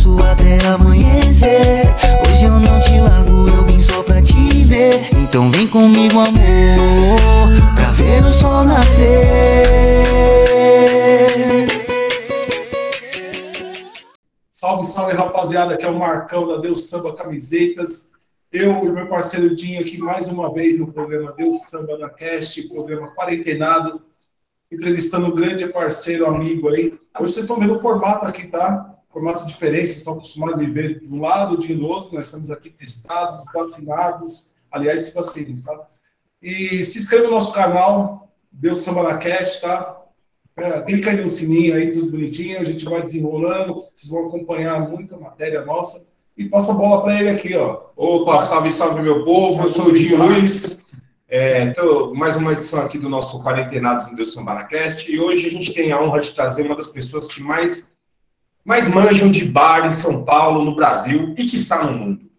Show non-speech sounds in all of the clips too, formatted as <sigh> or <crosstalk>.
faço até amanhecer. Hoje eu não te largo, eu vim só pra te ver. Então vem comigo, amor, pra ver o sol nascer. Salve, salve, rapaziada, aqui é o Marcão da Deus Samba Camisetas. Eu e meu parceiro Dinho aqui mais uma vez no programa Deus Samba na Cast, programa quarentenado, entrevistando um grande parceiro, amigo aí. Hoje vocês estão vendo o formato aqui, tá? Formato diferente, vocês estão acostumados a me ver de um lado, de outro. Nós estamos aqui testados, vacinados. Aliás, se vacinem, tá? E se inscreva no nosso canal, Deus Samba na Cast, tá? É, clica aí no sininho aí, tudo bonitinho, a gente vai desenrolando, vocês vão acompanhar muita matéria nossa. E passa a bola para ele aqui, ó. Opa, salve, salve, meu povo. Eu sou o Dinho Luiz. É, tô, mais uma edição aqui do nosso Quarentenados no Deus Sambaracast. E hoje a gente tem a honra de trazer uma das pessoas que mais, mais manjam de bar em São Paulo, no Brasil e que está no mundo.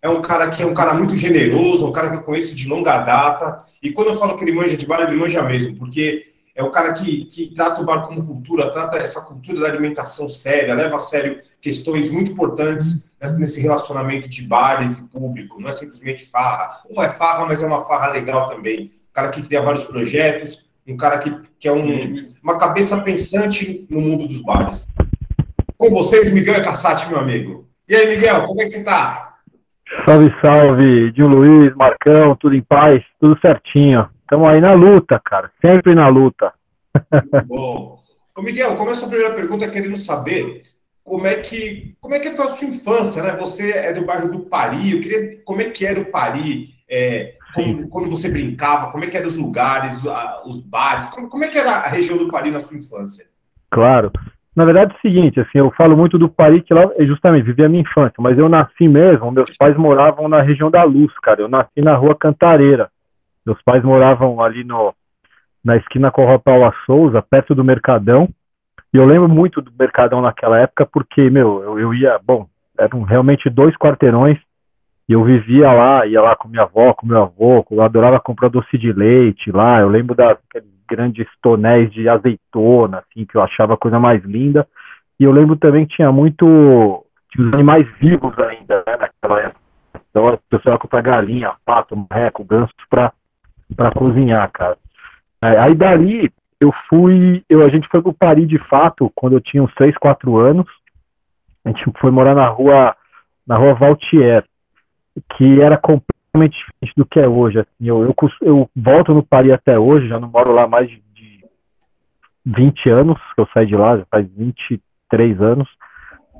É um cara que é um cara muito generoso, um cara que eu conheço de longa data. E quando eu falo que ele manja de bar, ele manja mesmo, porque é o cara que, que trata o bar como cultura, trata essa cultura da alimentação séria, leva a sério questões muito importantes nesse relacionamento de bares e público. Não é simplesmente farra. Ou é farra, mas é uma farra legal também. Um cara que cria vários projetos, um cara que, que é um, uma cabeça pensante no mundo dos bares. Com vocês, Miguel Cassati, meu amigo. E aí, Miguel, como é que você está? Salve, salve, Dinho Luiz, Marcão, tudo em paz, tudo certinho. Estamos aí na luta, cara. Sempre na luta. <laughs> Bom. Ô Miguel, começa a primeira pergunta querendo saber como é que como é que foi a sua infância, né? Você é do bairro do Pari, eu queria como é que era o Pari, é, como, quando você brincava, como é que eram os lugares, os bares, como, como é que era a região do Pari na sua infância? Claro. Na verdade é o seguinte, assim, eu falo muito do Pari que lá é justamente vivi a minha infância, mas eu nasci mesmo, meus pais moravam na região da Luz, cara. Eu nasci na rua Cantareira. Meus pais moravam ali no, na esquina com Paula Souza, perto do Mercadão. E eu lembro muito do Mercadão naquela época, porque, meu, eu, eu ia, bom, eram realmente dois quarteirões, e eu vivia lá, ia lá com minha avó, com meu avô, eu adorava comprar doce de leite lá, eu lembro das grandes tonéis de azeitona, assim, que eu achava a coisa mais linda. E eu lembro também que tinha muito, tinha os animais vivos ainda, né, naquela época. Então a pessoa ia comprar galinha, pato, marreco, ganso para para cozinhar, cara. É, aí dali eu fui, eu, a gente foi pro Paris de fato quando eu tinha uns 3, 4 anos. A gente foi morar na rua, na rua Valtier, que era completamente diferente do que é hoje. Assim, eu, eu, eu volto no Paris até hoje, já não moro lá mais de, de 20 anos, que eu saí de lá, já faz 23 anos.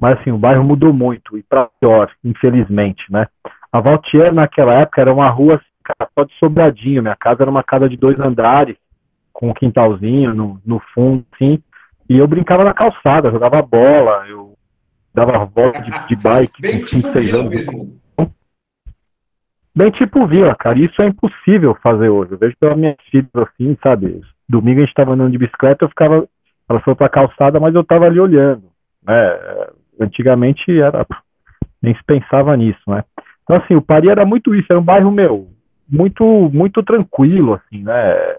Mas assim, o bairro mudou muito, e para pior, infelizmente, né? A Valtier naquela época era uma rua casa só de sobradinho. Minha casa era uma casa de dois andares, com um quintalzinho no, no fundo, assim. E eu brincava na calçada, jogava bola, eu dava volta de, de bike <laughs> Bem com 5, 6 anos. Mesmo. Bem tipo vila, cara. Isso é impossível fazer hoje. Eu vejo pelas minhas filhas assim, sabe? Domingo a gente tava andando de bicicleta, eu ficava. Ela foi pra calçada, mas eu tava ali olhando. Né? Antigamente era. Nem se pensava nisso, né? Então, assim, o Paris era muito isso, era um bairro meu muito muito tranquilo, assim, né?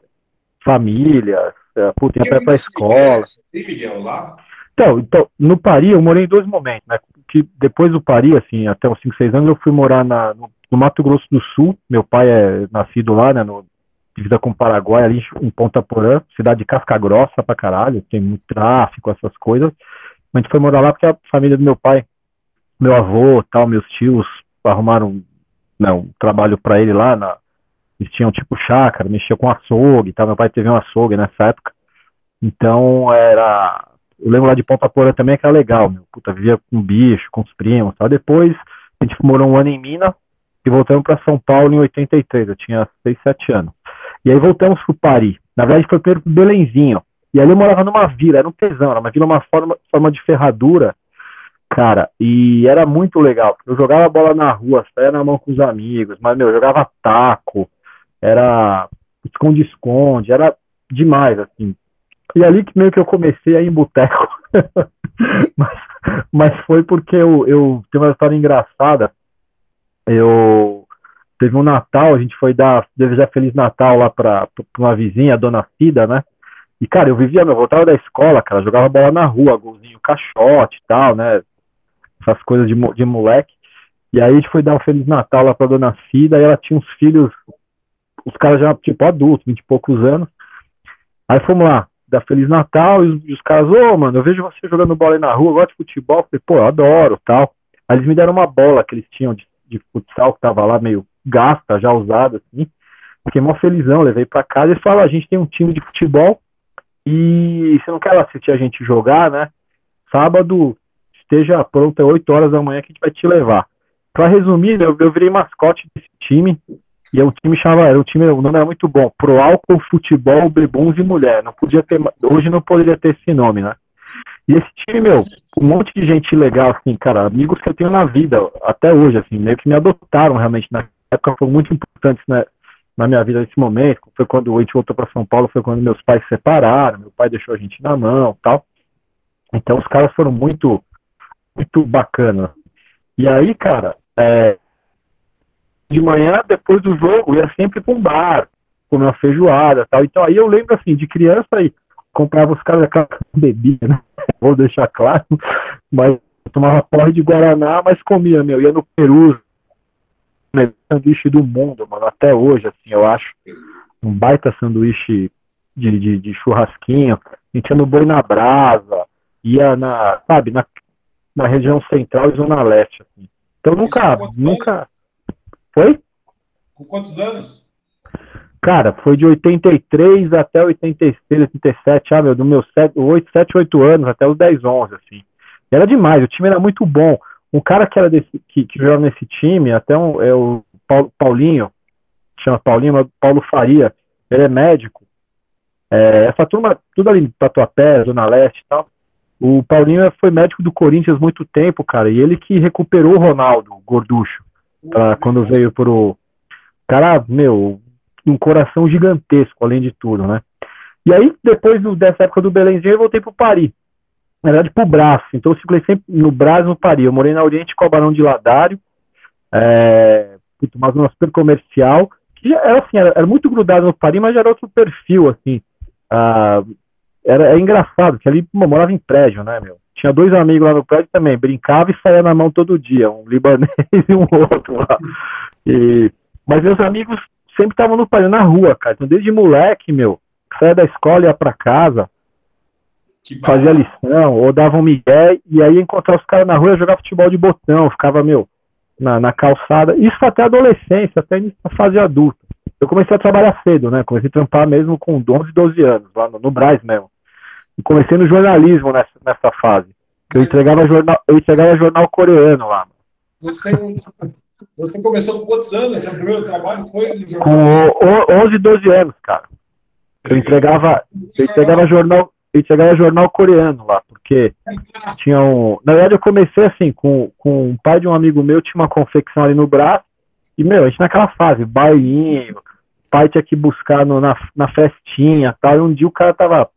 Famílias, é, puta, ia pra escola. Tem Miguel lá? Então, então, no Paris eu morei em dois momentos, né? Que depois do Paris, assim, até uns 5, 6 anos, eu fui morar na, no, no, Mato Grosso do Sul. Meu pai é nascido lá, né? No, divisa com o Paraguai, ali em Ponta Porã, cidade de casca grossa pra caralho, tem muito tráfico, essas coisas. A gente foi morar lá porque a família do meu pai, meu avô, tal, meus tios arrumaram né, um trabalho para ele lá, na, eles tinham tipo chácara, mexia com açougue, tá? meu pai teve um açougue nessa época, então era, eu lembro lá de Ponta Porã também que era legal, meu, puta, vivia com bicho, com os primos, tá? depois a gente morou um ano em Minas e voltamos para São Paulo em 83, eu tinha 6, 7 anos, e aí voltamos pro Paris, na verdade foi primeiro pro Belenzinho, e ali eu morava numa vila, era um tesão, era uma vila, uma forma, forma de ferradura, Cara, e era muito legal. Eu jogava bola na rua, saia na mão com os amigos, mas, meu, eu jogava taco, era esconde-esconde, era demais, assim. E ali que meio que eu comecei a ir em boteco. <laughs> mas, mas foi porque eu, eu tenho uma história engraçada. Eu teve um Natal, a gente foi dar desejar Feliz Natal lá pra uma vizinha, a dona Cida, né? E, cara, eu vivia, eu voltava da escola, cara, jogava bola na rua, golzinho, caixote e tal, né? essas coisas de, de moleque. E aí a gente foi dar um Feliz Natal lá pra dona Cida, e ela tinha uns filhos, os caras já, tipo, adultos, vinte e poucos anos. Aí fomos lá, dar Feliz Natal, e os, os caras, ô, oh, mano, eu vejo você jogando bola aí na rua, gosto de futebol. Eu falei, pô, eu adoro, tal. Aí eles me deram uma bola que eles tinham de, de futsal, que tava lá meio gasta, já usada, assim. Fiquei mó felizão, levei pra casa e falou, a gente tem um time de futebol, e você não quer assistir a gente jogar, né? Sábado, esteja pronto, é 8 horas da manhã que a gente vai te levar. Para resumir, eu, eu virei mascote desse time, e o time chamava, era um time, o nome era muito bom, Pro Álcool, Futebol, Bebuns e Mulher. Não podia ter, hoje não poderia ter esse nome, né? E esse time, meu, um monte de gente legal, assim, cara, amigos que eu tenho na vida, até hoje, assim, meio que me adotaram realmente na época, foram muito importantes né, na minha vida nesse momento. Foi quando a gente voltou para São Paulo, foi quando meus pais se separaram, meu pai deixou a gente na mão tal. Então os caras foram muito, muito bacana. E aí, cara, é, de manhã, depois do jogo, ia sempre para um bar, comer uma feijoada tal. Então aí eu lembro assim, de criança aí, comprava os caras aquela bebida, né? <laughs> Vou deixar claro, mas tomava porre de Guaraná, mas comia, meu, ia no Peru, melhor sanduíche do mundo, mano, até hoje, assim, eu acho. Um baita sanduíche de, de, de churrasquinho, a gente ia no boi na brasa, ia na, sabe, na, na região central e zona leste, assim. Então nunca, nunca... Anos? Foi? Com quantos anos? Cara, foi de 83 até 86, 87, ah, meu, do meu 7, 8, 7, 8 anos até os 10, 11, assim. Era demais, o time era muito bom. Um cara que era desse, que, que jogava nesse time, até um, é o Paulinho, chama Paulinho, Paulo Faria, ele é médico. É, essa turma, tudo ali Tatuapé, Zona Leste e tal. O Paulinho foi médico do Corinthians muito tempo, cara, e ele que recuperou o Ronaldo, o Gorducho, pra, quando veio pro. Cara, meu, um coração gigantesco, além de tudo, né? E aí, depois do, dessa época do Belenzinho, eu voltei pro Paris na verdade, pro braço. Então eu circulei sempre no Brás no Paris. Eu morei na Oriente com o Barão de Ladário, é, uma zona super comercial, que já era assim, era, era, muito grudado no Paris, mas já era outro perfil, assim. Ah, era, é engraçado, que ali pô, morava em prédio, né, meu? Tinha dois amigos lá no prédio também, brincava e saía na mão todo dia, um libanês <laughs> e um outro lá. E, mas meus amigos sempre estavam no Paris, na rua, cara. Então, desde moleque, meu, saia da escola e ia pra casa, fazia lição, ou dava um migué, e aí encontrar os caras na rua e jogar futebol de botão, ficava, meu, na, na calçada. Isso até adolescência, até na fase adulta. Eu comecei a trabalhar cedo, né? Comecei a trampar mesmo com 11, 12 anos, lá no, no Braz mesmo. E comecei no jornalismo nessa, nessa fase. Eu entregava jornal, eu entregava jornal coreano lá. Você, você começou com quantos anos? Seu primeiro trabalho foi no jornal? Com 11, 12 anos, cara. Eu entregava, eu entregava jornal, e chegava jornal coreano lá, porque tinha um. Na verdade, eu comecei assim, com, com o pai de um amigo meu, tinha uma confecção ali no braço, e, meu, a gente naquela fase, bailinho, pai tinha que buscar no, na, na festinha tal, e um dia o cara tava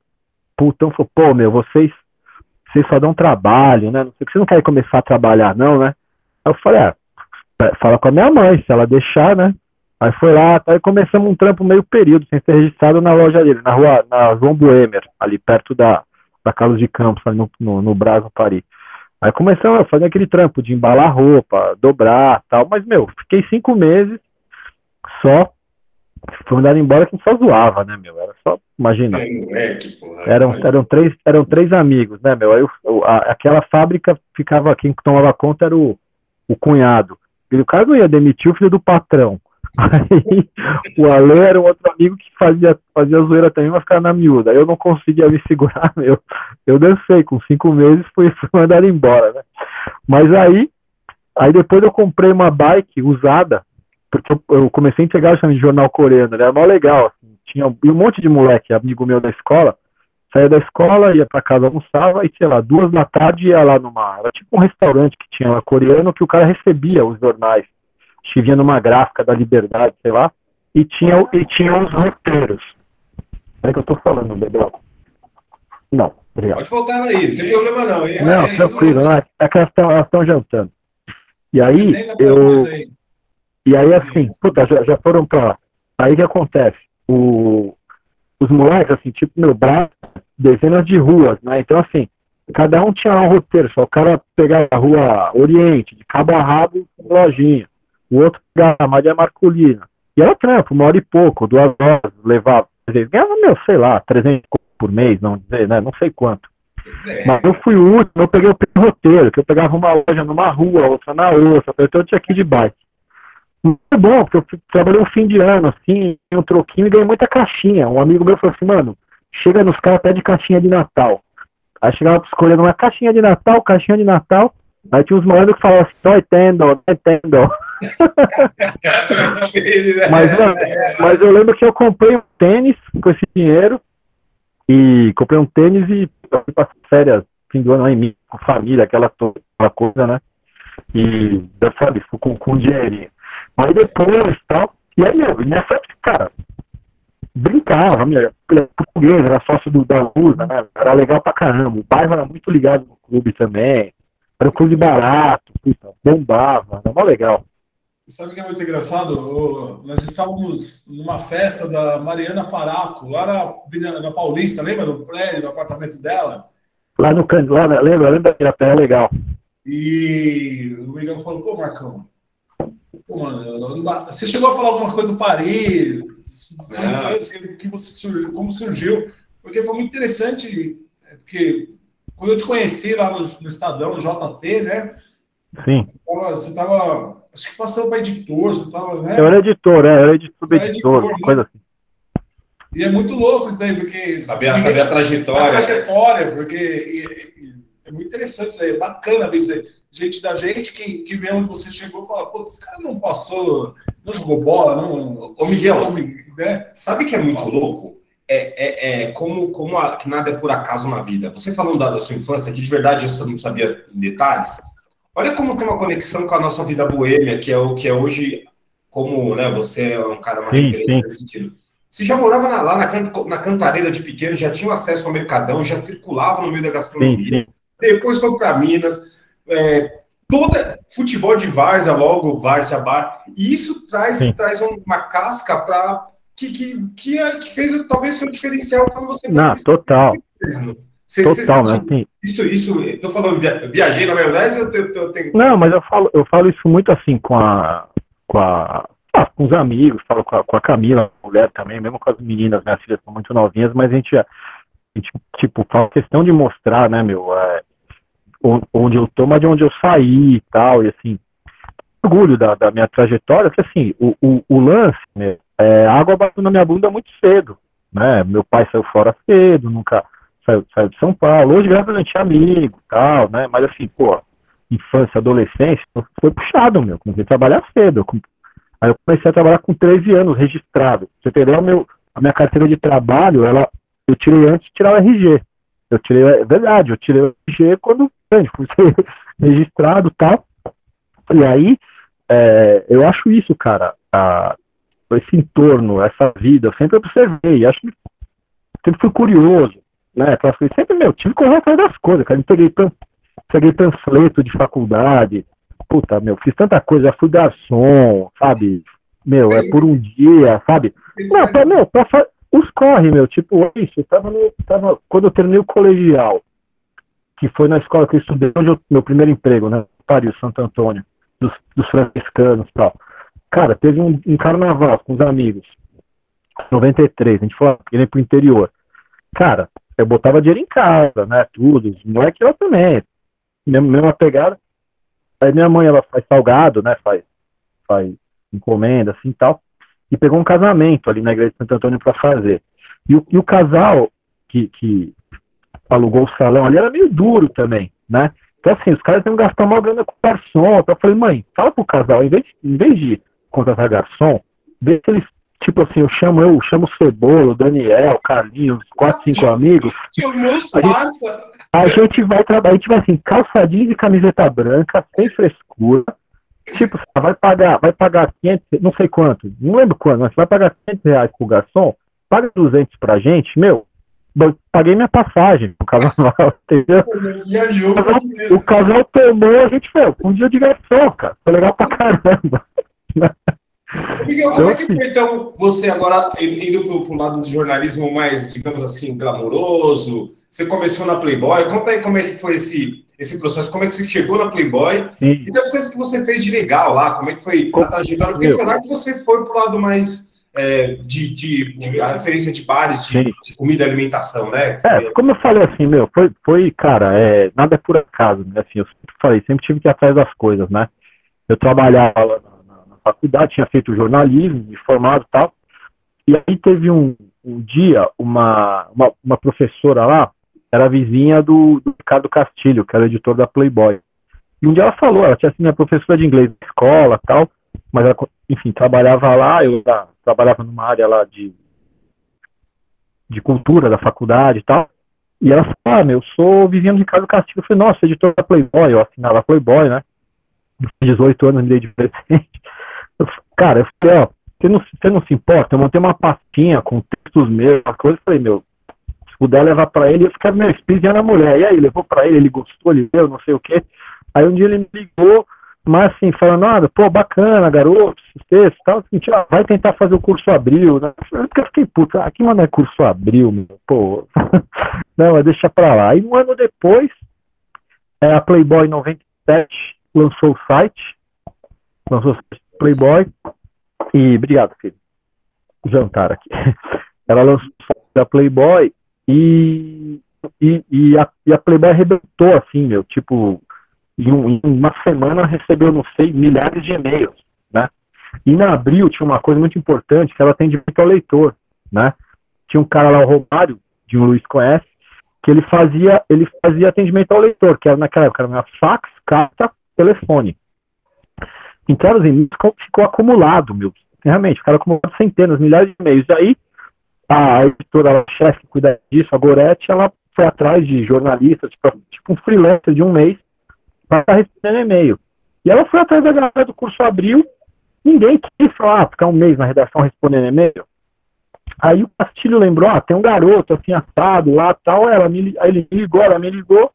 putão, falou, pô, meu, vocês, vocês só dão trabalho, né? Não sei que você não quer começar a trabalhar, não, né? Aí eu falei, ah, fala com a minha mãe, se ela deixar, né? Aí foi lá, tá, e começamos um trampo meio período, sem ser registrado na loja dele, na rua, na João Boemer, ali perto da, da Carlos de Campos, ali no, no, no Brasil, Paris. Aí começamos a fazer aquele trampo de embalar roupa, dobrar tal, mas, meu, fiquei cinco meses só, foi mandado embora que só zoava, né, meu, era só, imagina, eram, eram, três, eram três amigos, né, meu, aí o, a, aquela fábrica ficava, quem tomava conta era o, o cunhado, o cara não ia demitir o filho do patrão, Aí o Ale era um outro amigo que fazia, fazia zoeira também, mas ficava na miúda. Eu não conseguia me segurar, meu. Eu dancei, com cinco meses fui, fui mandado embora, né? Mas aí, aí depois eu comprei uma bike usada, porque eu, eu comecei a entregar de jornal coreano, era mó legal, assim, tinha um monte de moleque, amigo meu da escola, saía da escola, ia para casa, almoçava, e sei lá, duas da tarde ia lá numa, era tipo um restaurante que tinha lá coreano, que o cara recebia os jornais vinha numa gráfica da liberdade, sei lá, e tinha, e tinha os roteiros. É que eu tô falando, Bebel. Não, obrigado. Pode voltar aí, não tem problema não. É, não, é, tranquilo, não, é que elas estão jantando. E aí, eu. E aí, assim, puta, já, já foram pra lá. Aí que acontece? O, os moleques, assim, tipo, meu braço, dezenas de ruas, né? Então, assim, cada um tinha um roteiro, só o cara pegava a rua Oriente, de cabo a rabo, lojinha. O outro pegava a Maria Marcolina. E era trampo, uma hora e pouco, duas horas, levava. Ganhava, meu, sei lá, 300 por mês, não dizer, né? Não sei quanto. Mas eu fui o último, eu peguei o roteiro, que eu pegava uma loja numa rua, outra na outra, então eu tinha ir de bike. Muito bom, porque eu trabalhei um fim de ano, assim, um troquinho e ganhei muita caixinha. Um amigo meu falou assim, mano, chega nos caras, pede caixinha de Natal. Aí chegava escolhendo uma caixinha de Natal, caixinha de Natal. Aí tinha uns malandros que falavam assim, não entendo, não entendo. <laughs> Mas, mano, mas eu lembro que eu comprei um tênis com esse dinheiro. E comprei um tênis e fui passar férias, fim do ano lá em mim, com família, aquela, aquela coisa, né? E, sabe, fui com, com dinheirinho. Mas depois tal. E aí, meu, nessa época, cara, brincava, minha, português, era sócio do, da Lusa, né? Era legal pra caramba. O bairro era muito ligado no clube também. Era um clube barato, puta, bombava, era mó legal. Sabe o que é muito engraçado? Nós estávamos numa festa da Mariana Faraco, lá na, na Paulista, lembra? No prédio, no apartamento dela. Lá no canto, lá, lembra? Lembra daquela terra legal? E o Miguel falou, pô, Marcão, pô, mano, eu não dá- você chegou a falar alguma coisa do sur- como surgiu, porque foi muito interessante, é, porque quando eu te conheci lá no, no Estadão, no JT, né, Sim. você estava, acho que passando para editor, você estava, né? Eu era editor, é, eu era editor, Era editor, uma né? coisa assim. E é muito louco isso aí, porque. Sabia, ninguém- sabia a a trajetória. trajetória, porque e- e- é muito interessante isso aí, é bacana ver isso aí. Gente da gente que, que vê onde você chegou e fala, pô, esse cara não passou, não jogou bola, não. Ô, Miguel, né? Sabe que é muito louco? É, é, é como, como a- que nada é por acaso na vida. Você falando da, da sua infância, que de verdade eu não sabia em detalhes, olha como tem uma conexão com a nossa vida boêmia, que é o que é hoje, como né, você é um cara mais Sim, referência sim. nesse sentido. Você já morava na- lá na, na Cantareira de pequeno, já tinha acesso ao mercadão, já circulava no meio da gastronomia. sim. Depois foi para Minas, é, toda futebol de várzea, logo várzea bar, e isso traz, Sim. traz uma casca para que, que, que, é- que fez talvez seu diferencial quando você Não, total, Você, total, você, né? Sim. Isso, isso, eu tô falando, via- viajei na maionese, eu tenho. eu tenho- Não, mas eu falo, eu falo isso muito assim com a, com a, ah, com os amigos, falo com a, com a Camila, a mulher também, mesmo com as meninas, minhas filhas são muito novinhas, mas a gente, a gente tipo, faz questão de mostrar, né, meu, é, onde eu tô, mas de onde eu saí e tal, e assim, orgulho da, da minha trajetória, que assim, o, o, o lance, né, é, a água bateu na minha bunda muito cedo, né, meu pai saiu fora cedo, nunca saiu, saiu de São Paulo, hoje graças a gente é amigo tal, né, mas assim, pô, infância, adolescência, foi puxado, meu. Comecei a trabalhar cedo. Aí eu comecei a trabalhar com 13 anos, registrado. Você entendeu? Meu, a minha carteira de trabalho, ela, eu tirei antes de tirar o RG. Eu tirei, é verdade, eu tirei o RG quando grande, fui <laughs> ser registrado e tal. E aí, é, eu acho isso, cara, a- esse entorno, essa vida, eu sempre observei, acho que sempre fui curioso, né? Coisas, sempre, meu, tive que correr atrás das coisas, cara. Eu peguei pan- peguei panfleto de faculdade, puta, meu, fiz tanta coisa, já fui garçom, sabe? Meu, é por um dia, sabe? Não, pra, meu, pra os corre, meu, tipo, eu tava no, tava, quando eu terminei o colegial, que foi na escola que eu estudei, onde eu, meu primeiro emprego, né, Paris, Santo Antônio, dos, dos franciscanos e tal. Cara, teve um, um carnaval com os amigos, 93, a gente foi ele pro interior. Cara, eu botava dinheiro em casa, né, tudo, os moleque eu também, mesma, mesma pegada. Aí minha mãe, ela faz salgado, né, faz, faz encomenda, assim, tal, e pegou um casamento ali na igreja de Santo Antônio para fazer. E o, e o casal que, que alugou o salão ali era meio duro também, né? Então, assim, os caras iam gastar uma grana com garçom. Então, eu falei, mãe, fala pro casal, em vez, de- em vez de contratar garçom, vê se eles, tipo assim, eu chamo, eu chamo o Cebola, o Daniel, o Carlinhos, quatro, cinco <laughs> amigos, Que A gente- a gente vai trabalhar, a gente vai assim, calçadinho de camiseta branca, sem frescura. Tipo, vai pagar, vai pagar 500, não sei quanto, não lembro quanto, mas vai pagar 500 reais pro garçom, paga 200 pra gente, meu, eu paguei minha passagem pro carnaval, <laughs> entendeu? Viajou. O casal tomou, a gente foi, um dia de garçom, cara, foi legal pra caramba. Miguel, como é que foi então você agora indo para o lado do jornalismo mais, digamos assim, glamouroso? Você começou na Playboy, conta aí como é que foi esse, esse processo, como é que você chegou na Playboy Sim. e das coisas que você fez de legal lá, como é que foi a trajetória, porque foi que você foi para o lado mais é, de, de, de, a referência de bares, de, de, comida e alimentação, né? É, como eu falei assim, meu, foi, foi cara, é, nada é por acaso, né? Assim, eu sempre falei, sempre tive que ir atrás das coisas, né? Eu trabalhava lá na, na, na faculdade, tinha feito jornalismo, me formado e tal, e aí teve um, um dia, uma, uma, uma, professora lá, era vizinha do, do Ricardo Castilho, que era editor da Playboy. E um dia ela falou, ela tinha sido minha professora de inglês na escola tal, mas ela, enfim, trabalhava lá, eu trabalhava numa área lá de, de cultura da faculdade e tal. E ela falou, ah, meu, eu sou vizinho do Ricardo Castilho. Eu falei, nossa, editor da Playboy, eu assinava Playboy, né? 18 anos me dei de presente. Eu, cara, eu falei, ó, você não, você não se importa? Eu montei uma pastinha com textos meus, uma coisa, eu falei, meu, se puder levar pra ele, eu ficava, meu, espizinha na mulher. E aí, levou pra ele, ele gostou, ele deu, não sei o quê. Aí um dia ele me ligou, mas assim, falando, nada, pô, bacana, garoto, texto tal, assim, ah, vai tentar fazer o curso abril, né? Eu fiquei, puta, aqui mano é curso abril, meu, pô. <laughs> Não, mas deixa pra lá. Aí um ano depois, é, a Playboy 97 lançou o site, lançou o site Playboy, e obrigado, filho. Jantar aqui. <laughs> Ela lançou o site da Playboy e, e, e, a, e a Playboy arrebentou, assim, meu, tipo, em, um, em uma semana recebeu, não sei, milhares de e-mails, né? E na Abril tinha uma coisa muito importante, que ela atendimento ao leitor, né? Tinha um cara lá, o Romário, de um Luiz conhece, que ele fazia, ele fazia atendimento ao leitor, que era naquela época, era fax, carta, telefone. Então, os e-mails ficou acumulado, meu. Realmente, ficaram acumulados centenas, milhares de e-mails. Aí, a editora, a chefe que cuida disso, a Gorete, ela foi atrás de jornalistas, tipo, tipo um freelancer de um mês, para respondendo e-mail. E ela foi atrás da galera do curso Abril, ninguém quis falar, ah, ficar um mês na redação respondendo e-mail. Aí o Castilho lembrou, ah, tem um garoto assim assado lá tal, ela me, aí ele ligou, ela me ligou,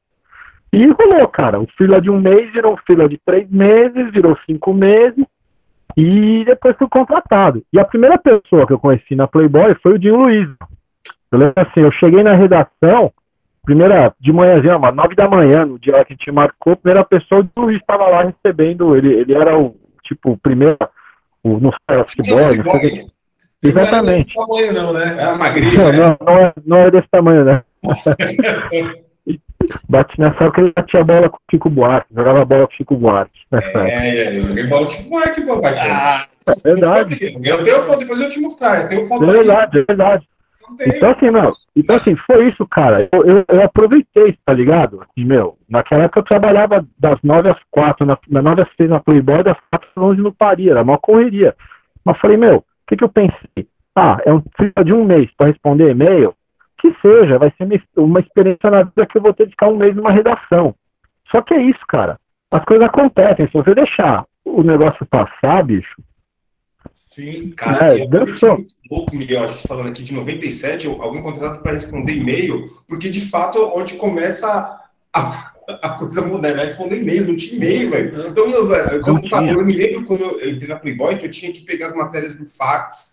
e rolou, cara. O fila de um mês virou fila de três meses, virou cinco meses, e depois fui contratado. E a primeira pessoa que eu conheci na Playboy foi o Dinho Luiz. Eu lembro assim, eu cheguei na redação, primeira, de manhãzinha, umas nove da manhã, no dia que a gente marcou, a primeira pessoa, o Luiz estava lá recebendo, ele, ele era o, tipo, o primeiro, o, no futebol, não sei Exatamente. Não é desse tamanho não, né? Era magrinho, não, né? não, não, é, não é desse tamanho, né? <laughs> Bate nessa época ele batia bola com o Chico Buarque, jogava bola com o Chico Buarque. Nessa é, eu joguei bola com o Chico Buarque, pô, ah, é verdade. Eu tenho foto, depois eu te mostrar. Eu tenho foto é verdade, aí. é verdade. Então assim, meu, então assim, foi isso, cara. Eu, eu, eu aproveitei, tá ligado? E, meu, naquela época eu trabalhava das nove às quatro, na, das nove às seis na Playboy, das quatro às onze no Paris, era uma correria. Mas falei, meu, o que, que eu pensei? Ah, é um de um mês para responder e-mail, que seja, vai ser uma experiência na vida que eu vou ter de ficar um mês numa redação. Só que é isso, cara. As coisas acontecem. Se você deixar o negócio passar, bicho, Sim, cara, é, é muito louco, Miguel, a gente falando aqui de 97, alguém contratado para responder e-mail, porque de fato onde começa a, a coisa moderna é responder e-mail, não tinha e-mail, velho. Então, eu, computador, eu me lembro quando eu entrei na Playboy que eu tinha que pegar as matérias do fax,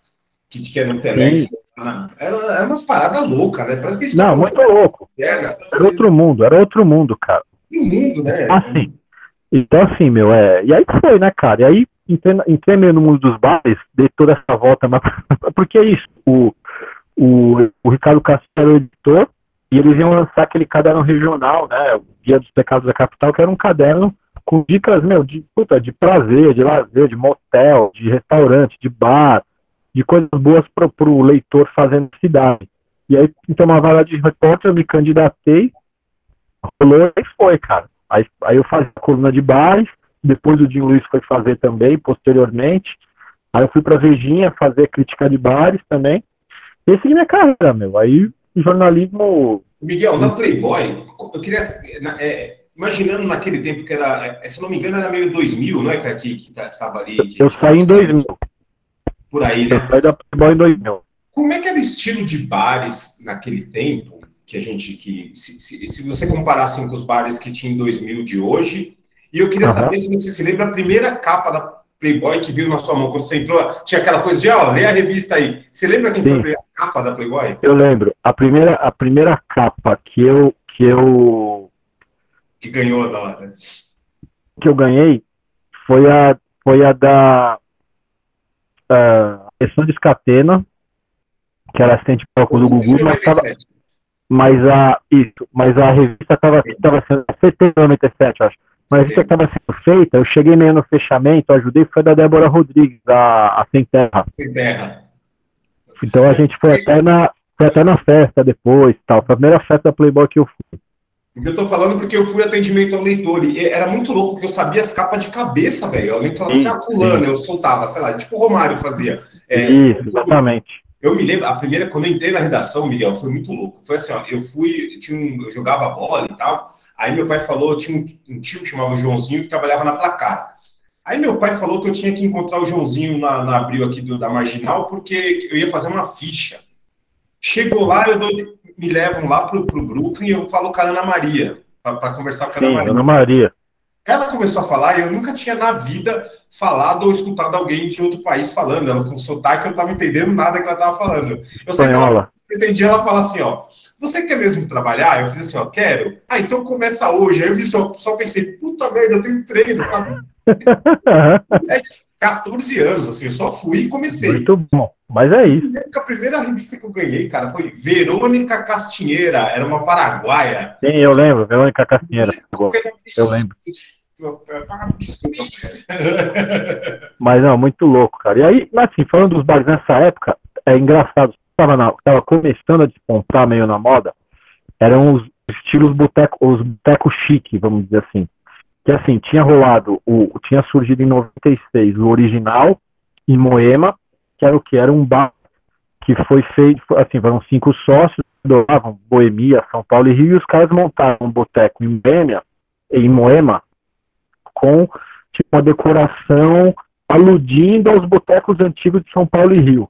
que, que era no Telex. Era, era umas paradas loucas, né? Parece que a gente Não, muito louco. Era outro mundo, era outro mundo, cara. Um mundo, né? Assim. Então, assim, meu, é. E aí foi, né, cara? E aí entrei, entrei meio no mundo dos bares, dei toda essa volta, mas <laughs> porque é isso. O, o, o Ricardo Castro era o editor, e eles iam lançar aquele caderno regional, né? O Guia dos Pecados da Capital, que era um caderno com dicas, meu, de, puta, de prazer, de lazer, de motel, de restaurante, de bar, de coisas boas para o leitor fazer na cidade. E aí, então, uma vaga de repórter, eu me candidatei, rolou e foi, cara. Aí, aí eu fazia coluna de bares, depois o Jim Luiz foi fazer também, posteriormente. Aí eu fui para Vejinha fazer crítica de bares também. E segui minha carreira, meu. Aí jornalismo. Miguel, na Playboy, eu queria. É, imaginando naquele tempo que era, é, se não me engano, era meio 2000, não é, que, que tá, estava ali? eu saí em 2000. Por aí, né? Eu saí da Playboy em 2000. Como é que era o estilo de bares naquele tempo? Que a gente. que Se, se, se você comparasse assim, com os bares que tinha em 2000 de hoje, e eu queria uhum. saber se você se lembra a primeira capa da Playboy que viu na sua mão quando você entrou? Tinha aquela coisa de, ó, lê a revista aí. Você lembra quem Sim. foi a capa da Playboy? Eu lembro. A primeira, a primeira capa que eu, que eu, Que ganhou da hora. que eu ganhei foi a, foi a da uh, Alessandra Scatena, que era assistente palco do Gugu, mas tava, 97. mas a, isso, mas a revista estava tava sendo, setembro de 97, eu acho. Mas a revista que estava sendo feita, eu cheguei meio no fechamento, ajudei, foi da Débora Rodrigues, a, a Sem Terra. Sem terra. Então a gente foi até na, foi até na festa depois, tal. Foi a primeira festa da Playboy que eu fui. Eu tô falando porque eu fui atendimento ao leitor e era muito louco, porque eu sabia as capas de cabeça, velho. Alguém falava assim, Sim, ah, fulano, eu soltava, sei lá, tipo o Romário fazia. É, Isso, exatamente. Eu me lembro, a primeira, quando eu entrei na redação, Miguel, foi muito louco. Foi assim, ó, eu fui, tinha um, eu jogava bola e tal, aí meu pai falou, tinha um, um tio que chamava o Joãozinho que trabalhava na placar. Aí meu pai falou que eu tinha que encontrar o Joãozinho na, na abril aqui do- da Marginal, porque eu ia fazer uma ficha. Chegou lá, eu dou- me levam lá pro, pro Brooklyn e eu falo com a Ana Maria, para conversar com a Ana Sim, Maria. Ana Maria. Ela começou a falar e eu nunca tinha na vida falado ou escutado alguém de outro país falando. Ela com sotaque, eu não estava entendendo nada que ela estava falando. Eu sei que ela Espanhola. entendi ela fala assim, ó. Você quer mesmo trabalhar? Eu fiz assim, ó, quero. Ah, então começa hoje. Aí eu vi só, só pensei, puta merda, eu tenho treino, sabe? <laughs> 14 anos, assim, eu só fui e comecei. Muito bom. Mas é isso. Eu A primeira revista que eu ganhei, cara, foi Verônica Castinheira, era uma paraguaia. Sim, eu lembro. Verônica Castinheira. Eu lembro. <laughs> Mas não, muito louco, cara. E aí, assim, falando dos bares nessa época, é engraçado. Tava, na, tava começando a despontar meio na moda. Eram os estilos boteco, os boteco chique, vamos dizer assim. Que assim, tinha rolado, o, tinha surgido em 96 o original, em Moema, que era o que? Era um bar que foi feito, assim, foram cinco sócios, adoravam Boemia, São Paulo e Rio, e os caras montaram um boteco em Boêmia, em Moema, com tipo, uma decoração aludindo aos botecos antigos de São Paulo e Rio.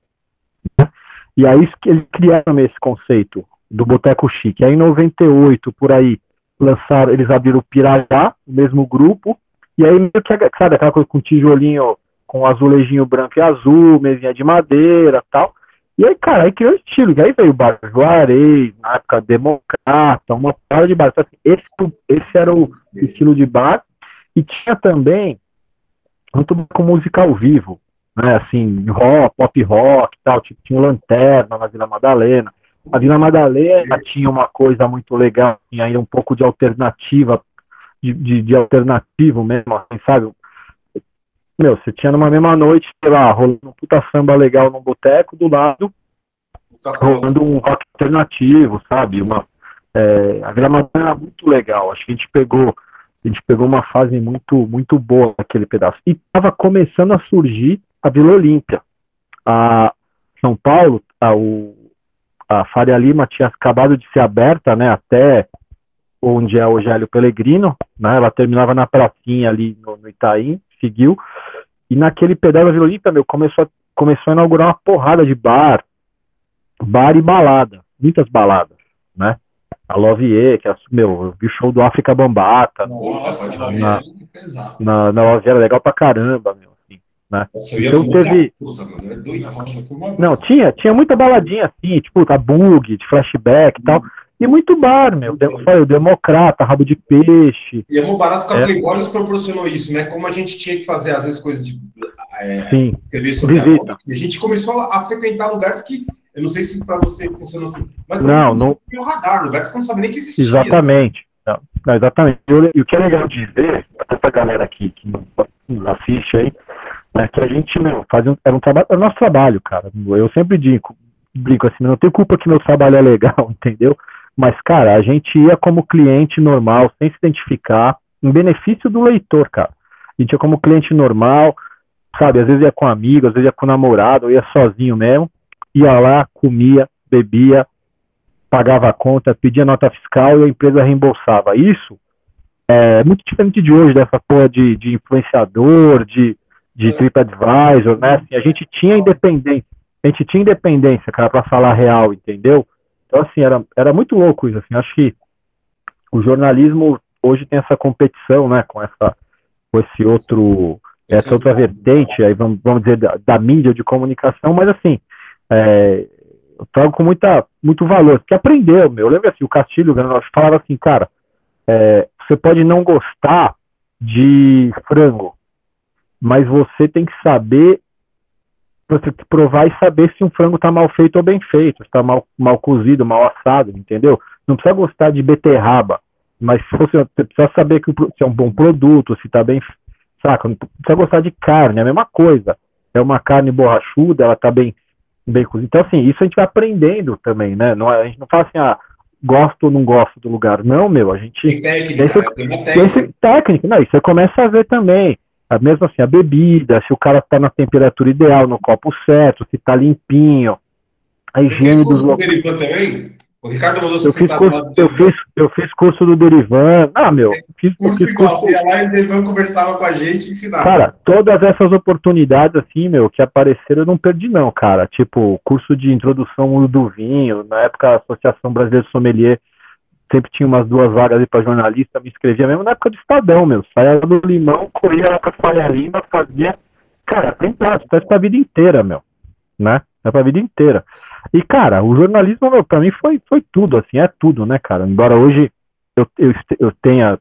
né? E aí eles criaram esse conceito do boteco chique. Aí em 98, por aí, lançaram, eles abriram o Pirajá, o mesmo grupo, e aí meio que, sabe, aquela coisa com tijolinho, com azulejinho branco e azul, mesinha de madeira tal. E aí, cara, aí criou estilo. E aí veio o Bar Juarez, na época Democrata, uma parada de bar. Então, assim, esse, esse era o estilo de bar. E tinha também muito com música ao vivo, né? Assim, rock, pop rock tal. Tipo, tinha Lanterna na Vila Madalena. A Vila Madalena tinha uma coisa muito legal, tinha ainda um pouco de alternativa, de, de, de alternativo mesmo, assim, sabe? Meu, você tinha numa mesma noite, sei lá, rolando um puta samba legal num boteco, do lado, Tá rolando um rock alternativo, sabe? Uma, é, a Vila Madalena era muito legal. Acho que a gente pegou, a gente pegou uma fase muito, muito boa naquele pedaço. E estava começando a surgir a Vila Olímpia. A São Paulo, a, o, a Faria Lima tinha acabado de ser aberta, né? Até onde é o Gélio Pellegrino, né? Ela terminava na pracinha ali no, no Itaim, seguiu. E naquele pedaço da Vila Olímpia, meu, começou a, começou a inaugurar uma porrada de bar, bar e balada, muitas baladas, né? A Lovier, que é, meu, o show do África Bambata, Nossa, Na- pesado. na, na Lovier, era legal pra caramba, meu, assim. Nossa, Então teve-. Não, tinha, tinha muita baladinha assim, tipo, tá bug, de flashback e tal, e muito bar, meu, eu falei, o Democrata, Rabo de Peixe, E é muito barato que a É. Playboy nos proporcionou isso, né? Como a gente tinha que fazer, às vezes, coisas de é, sim, a a gente começou a frequentar lugares que, eu não sei se para você funciona assim, mas Não, não. tinha o radar, lugares que não sabia nem que existia. Exatamente. Não, não, exatamente. E o que é legal de ver, até pra galera aqui que não assiste aí, é que a gente, meu, faz um, era um é o nosso trabalho, cara. Eu sempre digo, brinco assim, não tenho culpa que meu trabalho é legal, <laughs> entendeu? Mas, cara, a gente ia como cliente normal, sem se identificar, em benefício do leitor, cara. A gente ia como cliente normal, sabe? Às vezes ia com amigo, às vezes ia com namorado, ia sozinho mesmo, ia lá, comia, bebia, pagava a conta, pedia nota fiscal e a empresa reembolsava. Isso é muito diferente de hoje, dessa porra de, de influenciador, de, de TripAdvisor, né? Assim, a gente tinha independência, a gente tinha independência, cara, para falar real, entendeu? Então, assim, era, era muito louco isso, assim, acho que o jornalismo hoje tem essa competição, né, com essa, com esse outro, essa outra vertente, aí vamos, vamos dizer, da, da mídia de comunicação, mas assim, é, eu trago com muita, muito valor, porque aprendeu, meu. Eu lembro assim, o Castilho falava assim, cara, é, você pode não gostar de frango, mas você tem que saber você provar e saber se um frango está mal feito ou bem feito, está mal, mal cozido, mal assado, entendeu? Não precisa gostar de beterraba, mas se você, você precisa saber que se é um bom produto, se está bem, saca? Não precisa gostar de carne, é a mesma coisa. É uma carne borrachuda, ela está bem, bem cozida. Então, assim, isso a gente vai aprendendo também, né? Não, é, a gente não fala assim, ah, gosto ou não gosto do lugar. Não, meu, a gente. Tem técnica, né? tem técnica, não, isso você começa a ver também. Mesmo assim, a bebida, se o cara está na temperatura ideal, no copo certo, se está limpinho, a higiene dos locais. também? O Ricardo mandou eu fiz, curso, eu, fiz, eu fiz curso do Derivan. Ah, meu. Fiz, curso fiz igual, curso... você ia lá e o Derivan conversava com a gente e ensinava. Cara, todas essas oportunidades, assim, meu, que apareceram, eu não perdi, não, cara. Tipo, curso de introdução do vinho, na época a Associação Brasileira de Sommelier sempre tinha umas duas vagas ali para jornalista, me inscrevia mesmo na época do Estadão, meu. Saia do Limão, corria lá pra Faria Lima, fazia. Cara, tem prazo, faz pra vida inteira, meu. Né? É pra vida inteira. E, cara, o jornalismo, meu, pra mim foi, foi tudo, assim, é tudo, né, cara? Embora hoje eu, eu, eu tenha,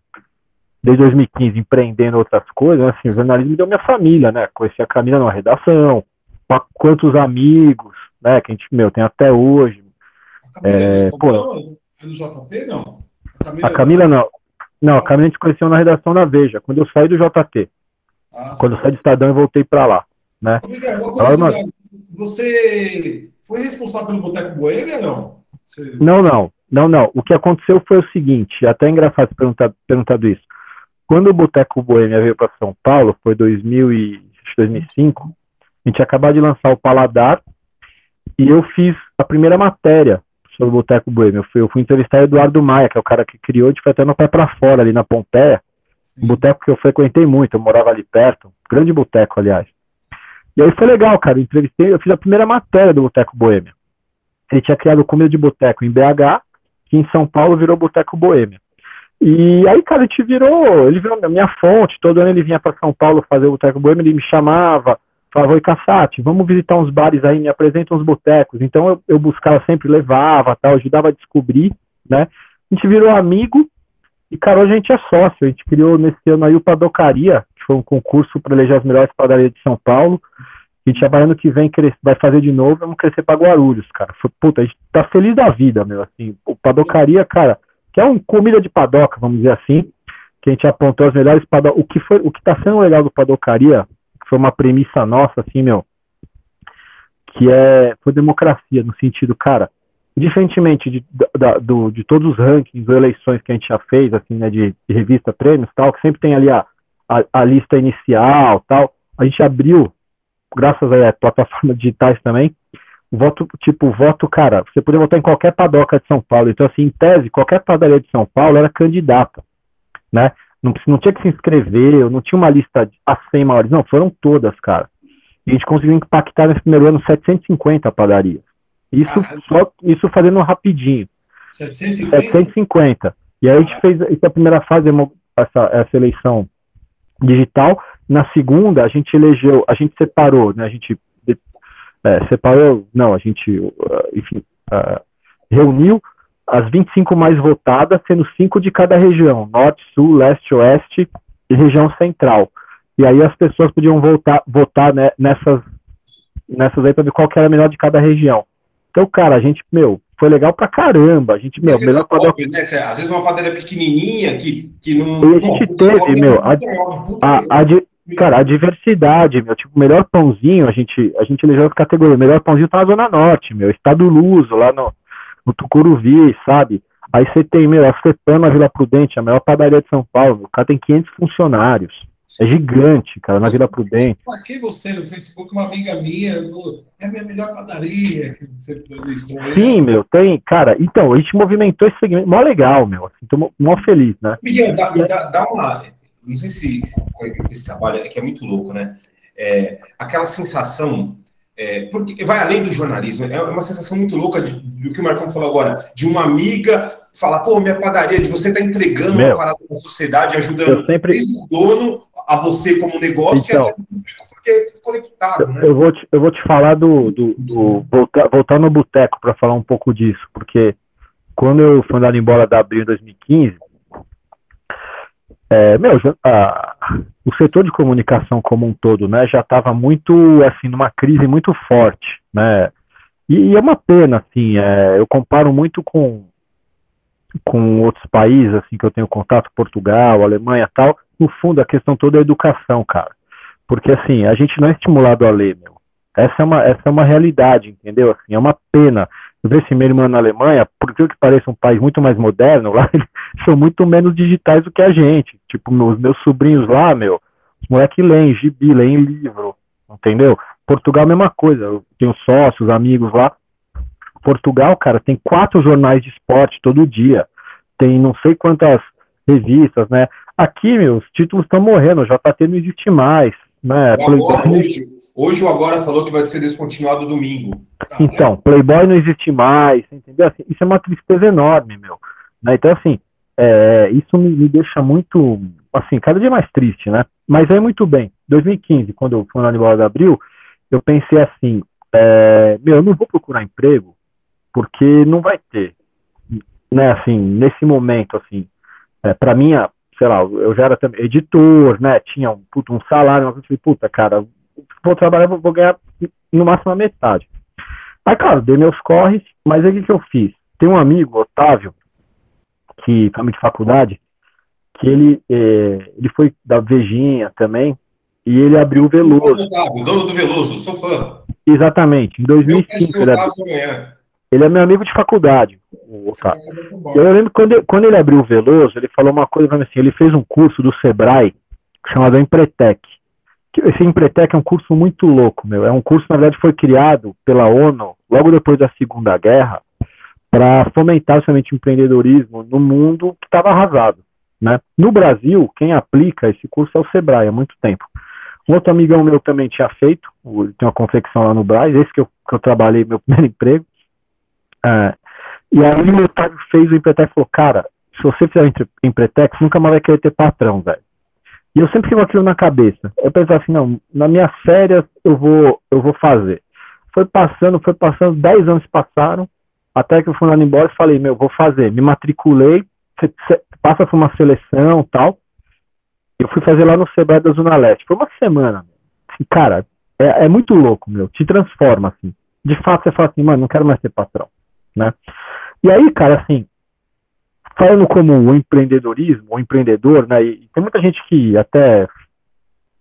desde 2015, empreendendo outras coisas, assim, o jornalismo deu minha família, né? Conheci a Camila numa redação, quantos amigos, né, que a gente, meu, tem até hoje. É, pô, é do JT, não? A Camila, a Camila não. Não, a Camila a gente conheceu na redação da Veja, quando eu saí do JT. Ah, quando eu saí do Estadão e voltei para lá. Né? Miguel, você foi responsável pelo Boteco Boêmia, não? Você... Não, não. Não, não. O que aconteceu foi o seguinte, até é engraçado perguntar, perguntado isso. Quando o Boteco Boêmia veio para São Paulo, foi 2000 e, 2005, a gente acabou de lançar o Paladar e eu fiz a primeira matéria sobre o Boteco Boêmio. Eu fui, eu fui entrevistar Eduardo Maia, que é o cara que criou, gente foi até no pé para fora, ali na Pompeia. Um boteco que eu frequentei muito, eu morava ali perto. Grande boteco, aliás. E aí foi legal, cara. Eu entrevistei, eu fiz a primeira matéria do Boteco Boêmio. Ele tinha criado comida de boteco em BH, que em São Paulo virou Boteco Boêmio. E aí, cara, a gente virou, ele virou minha fonte, todo ano ele vinha para São Paulo fazer o Boteco Boêmio, ele me chamava, falava, oi Cassati, vamos visitar uns bares aí, me apresenta uns botecos. Então eu, eu buscava sempre, levava, tal, ajudava a descobrir, né? A gente virou amigo e, cara, hoje a gente é sócio. A gente criou nesse ano aí o Padocaria, que foi um concurso para eleger as melhores padarias de São Paulo. A gente ano que vem vai fazer de novo, vamos crescer para Guarulhos, cara. Puta, a gente tá feliz da vida, meu, assim. O Padocaria, cara, que é uma comida de padoca, vamos dizer assim, que a gente apontou as melhores padocas. O que foi, o que tá sendo legal do Padocaria foi uma premissa nossa, assim, meu, que é, foi democracia, no sentido, cara, diferentemente de, da, do, de todos os rankings ou eleições que a gente já fez, assim, né, de, de revista, prêmios, tal, que sempre tem ali a, a, a, lista inicial, tal, a gente abriu, graças a plataformas digitais também, voto, tipo, voto, cara, você podia votar em qualquer padoca de São Paulo, então, assim, em tese, qualquer padaria de São Paulo era candidata, né, não, não tinha que se inscrever, não tinha uma lista a 100 maiores, não, foram todas, cara. E a gente conseguiu impactar nesse primeiro ano 750 padarias. Isso, só, isso fazendo rapidinho. 750? 750. E aí a gente fez essa primeira fase, essa, essa eleição digital. Na segunda, a gente elegeu, a gente separou, né? A gente é, separou, não, a gente, uh, enfim, uh, reuniu as 25 mais votadas, sendo cinco de cada região, norte, sul, leste, oeste e região central. E aí as pessoas podiam votar, votar né, nessas, nessas aí para ver qual que era a melhor de cada região. Então, cara, a gente, meu, foi legal pra caramba. A gente, meu, melhor padaria. Né? Às vezes uma padaria pequenininha que, que não. E a gente teve, meu, a, a, a, cara, a diversidade, meu, tipo, melhor pãozinho, a gente, a gente elegeu as categorias. Melhor pãozinho tá na Zona Norte, meu, Estado Luso, lá no, no Tucuruvi, sabe? Aí você tem, meu, a Cepana Vila Prudente, a maior padaria de São Paulo. O cara tem 500 funcionários. É gigante, cara, na Vila Prudente. Marquei você no Facebook, uma amiga minha, é a minha melhor padaria. Que você Sim, meu, tem, cara, então, a gente movimentou esse segmento, mó legal, meu, assim, tô mó feliz, né? Miguel, dá, dá, dá, uma, não sei se, se esse trabalho é que é muito louco, né? É, aquela sensação é, porque vai além do jornalismo, é uma sensação muito louca de, do que o Marcão falou agora, de uma amiga falar, pô, minha padaria, de você estar tá entregando Meu, uma parada para a sociedade, ajudando sempre... desde o dono a você como negócio Então. e até público, porque é tudo conectado, né? Eu vou te, eu vou te falar do. do, do- voltar, voltar no boteco para falar um pouco disso, porque quando eu fui andar embora da Abril em 2015, é, meu, a- o setor de comunicação como um todo, né, já estava muito, assim, numa crise muito forte, né, e, e é uma pena, assim, é, eu comparo muito com, com outros países, assim, que eu tenho contato, Portugal, Alemanha tal, no fundo a questão toda é a educação, cara, porque, assim, a gente não é estimulado a ler, meu, essa é uma, essa é uma realidade, entendeu, assim, é uma pena, meu irmão na Alemanha, por que pareça um país muito mais moderno, lá <laughs> eles são muito menos digitais do que a gente. Tipo, meus, meus sobrinhos lá, meu, os moleques leem gibi, leem livro, entendeu? Portugal, mesma coisa. Eu tenho sócios, amigos lá. Portugal, cara, tem quatro jornais de esporte todo dia. Tem não sei quantas revistas, né? Aqui, meu, os títulos estão morrendo, já tá tendo existe mais, né? O Agora, hoje, hoje o Agora falou que vai ser descontinuado domingo. Então, Playboy não existe mais, entendeu? Assim, isso é uma tristeza enorme, meu. né? Então, assim, é, isso me, me deixa muito, assim, cada dia mais triste, né? Mas aí, muito bem. 2015, quando eu fui na Anibola de Abril, eu pensei assim, é, meu, eu não vou procurar emprego porque não vai ter, né? Assim, nesse momento, assim, é, para mim, sei lá, eu já era também editor, né? Tinha um, puta, um salário, mas eu falei, puta, cara, vou trabalhar, vou, vou ganhar no máximo a metade. Aí, claro, dei meus corres, mas aí o que, que eu fiz? Tem um amigo, Otávio, que foi de faculdade, que ele, eh, ele foi da Vejinha também, e ele abriu o Veloso. Otávio, dono do Veloso, sou fã. Exatamente, em Eu 2005. conheci o Ele, amanhã. ele é meu amigo de faculdade, o Otávio. Eu lembro quando, quando ele abriu o Veloso, ele falou uma coisa mim assim, ele fez um curso do Sebrae chamado Empretec. Esse Empretec é um curso muito louco, meu. É um curso, na verdade, foi criado pela ONU logo depois da Segunda Guerra para fomentar justamente o empreendedorismo no mundo que estava arrasado. Né? No Brasil, quem aplica esse curso é o Sebrae há muito tempo. Um outro amigão meu também tinha feito, tem uma confecção lá no Braz, esse que eu, que eu trabalhei, meu <laughs> primeiro emprego. Ah, e aí o Otávio fez o Empretec e falou, cara, se você fizer o Empretec, nunca mais vai querer ter patrão, velho. E eu sempre tive aquilo na cabeça. Eu pensava assim, não, nas minhas férias eu vou, eu vou fazer. Foi passando, foi passando, 10 anos passaram, até que eu fui lá embora e falei, meu, vou fazer. Me matriculei, passa por uma seleção tal. Eu fui fazer lá no Sebrae da Zona Leste. Foi uma semana. cara, é, é muito louco, meu. Te transforma, assim. De fato, você fala assim, mano, não quero mais ser patrão, né? E aí, cara, assim, falando como o empreendedorismo, o empreendedor, né? E tem muita gente que até.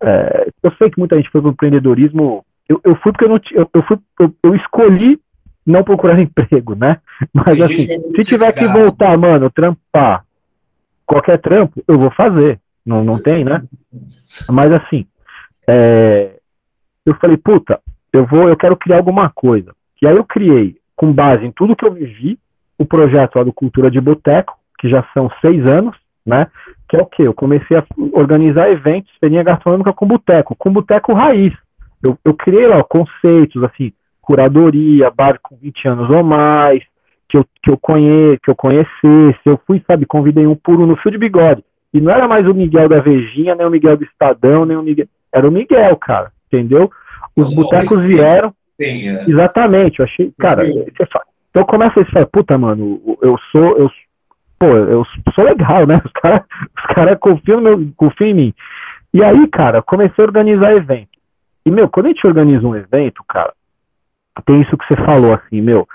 é, eu sei que muita gente foi pro empreendedorismo. Eu, eu fui porque eu não eu, eu fui, eu, eu escolhi não procurar <laughs> emprego, né? Mas assim, se tiver que voltar, mano, trampar qualquer trampo, eu vou fazer. Não, não tem, né? Mas assim, é, eu falei, puta, eu vou, eu quero criar alguma coisa. E aí eu criei, com base em tudo que eu vivi, o projeto lá do Cultura de Boteco, que já são seis anos, né? Que é o quê? Eu comecei a organizar eventos, feirinha gastronômica com boteco, com boteco raiz. Eu, eu criei lá conceitos, assim, curadoria, bar com 20 anos ou mais, que eu, que eu, conhe, que eu conhecesse, eu fui, sabe, convidei um por um no fio de bigode. E não era mais o Miguel da Vejinha, nem o Miguel do Estadão, nem o Miguel. Era o Miguel, cara, entendeu? Os botecos vieram, Tem, é. Exatamente, eu achei, cara, você fala- então começa a falar, puta, mano, eu sou, eu, pô, eu sou legal, né? Os <laughs> caras os cara confiam, em mim. E aí, cara, comecei a organizar evento. E, meu, quando a gente organiza um evento, cara, tem isso que você falou, assim, meu,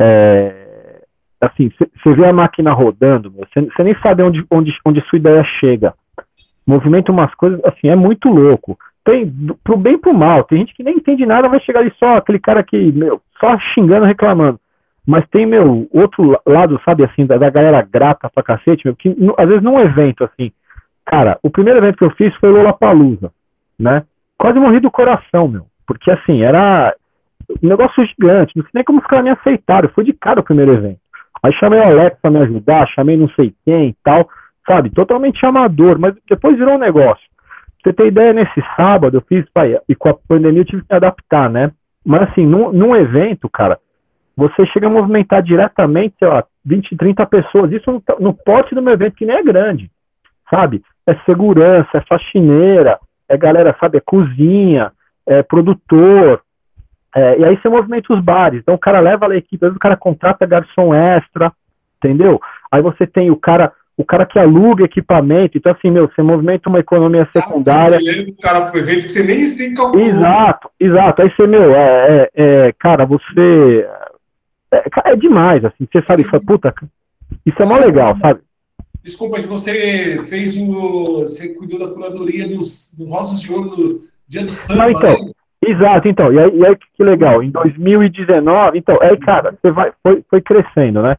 é, assim, você vê a máquina rodando, você nem sabe onde, onde, onde sua ideia chega. Movimenta umas coisas, assim, é muito louco tem pro bem e pro mal. Tem gente que nem entende nada, vai chegar ali só aquele cara que, meu, só xingando, reclamando. Mas tem, meu, outro la- lado, sabe, assim, da, da galera grata pra cacete, meu, que nu- às vezes num evento, assim, cara, o primeiro evento que eu fiz foi Lollapalooza, né? Quase morri do coração, meu, porque assim, era um negócio gigante, não sei nem como os caras me aceitaram, foi de cara o primeiro evento. Aí chamei o Alex pra me ajudar, chamei não sei quem e tal, sabe, totalmente amador, mas depois virou um negócio. Pra você ter ideia, nesse sábado eu fiz, pai, e com a pandemia eu tive que me adaptar, né? Mas assim, num, num evento, cara, você chega a movimentar diretamente, sei lá, 20, 30 pessoas, isso no, no porte do meu evento, que nem é grande, sabe? É segurança, é faxineira, é galera, sabe, é cozinha, é produtor. É, e aí você movimenta os bares. Então o cara leva a equipe, às vezes o cara contrata garçom extra, entendeu? Aí você tem o cara, o cara que aluga equipamento, então assim, meu, você movimenta uma economia secundária. Você leva o cara pro evento que você nem calculou. Exato, exato. Aí você, meu, é, é, é cara, você. É, é, demais, assim, você sabe, puta, isso é mó legal, sabe? Desculpa, que você fez o. Você cuidou da curadoria dos, do Rosas de Ouro do Dia do Samba. Não, então, né? Exato, então, e aí, e aí, que legal, em 2019, então, aí, cara, você vai, foi, foi crescendo, né?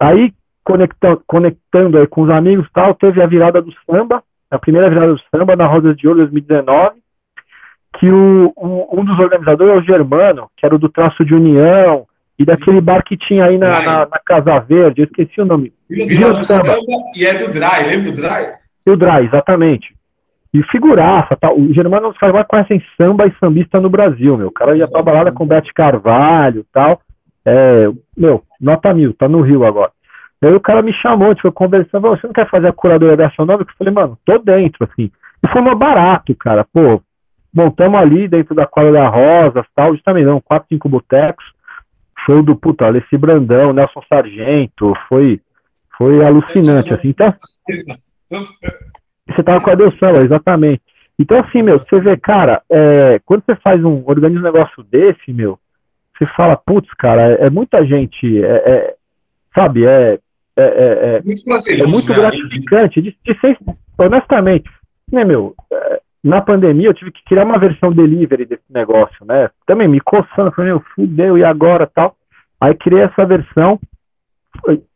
Aí, conectando, conectando aí com os amigos e tal, teve a virada do samba, a primeira virada do samba na Rodas de Ouro 2019, que o, o, um dos organizadores é o Germano, que era o do Traço de União, e daquele bar que tinha aí na, na, na Casa Verde, eu esqueci o nome. Vila do Samba. E é do Dry, lembra do Dry? O Dry, exatamente. E figuraça, tá? O Germano é um dos caras mais conhecem samba e sambista no Brasil, meu. O cara ia pra balada com Bete Carvalho tal. É, meu, nota mil, tá no Rio agora. Aí o cara me chamou, a gente foi conversando, você não quer fazer a curadoria dessa nova? Eu falei, mano, tô dentro, assim. E foi mais barato, cara, pô. Montamos ali dentro da quadra da Rosas, tal, justamente não, quatro, cinco botecos. Show do puta, Alessi Brandão, Nelson Sargento, foi, foi alucinante, assim. Então, você tava com a Deus exatamente. Então, assim, meu, você vê, cara, é, quando você faz um, organiza um negócio desse, meu, você fala, putz, cara, é, é muita gente, é, é, sabe, é, é, é, é muito, é muito né? gratificante, de, de ser, honestamente, né, meu, na pandemia eu tive que criar uma versão delivery desse negócio, né, também me coçando, falei, meu, fudeu, e agora, tal, aí criei essa versão,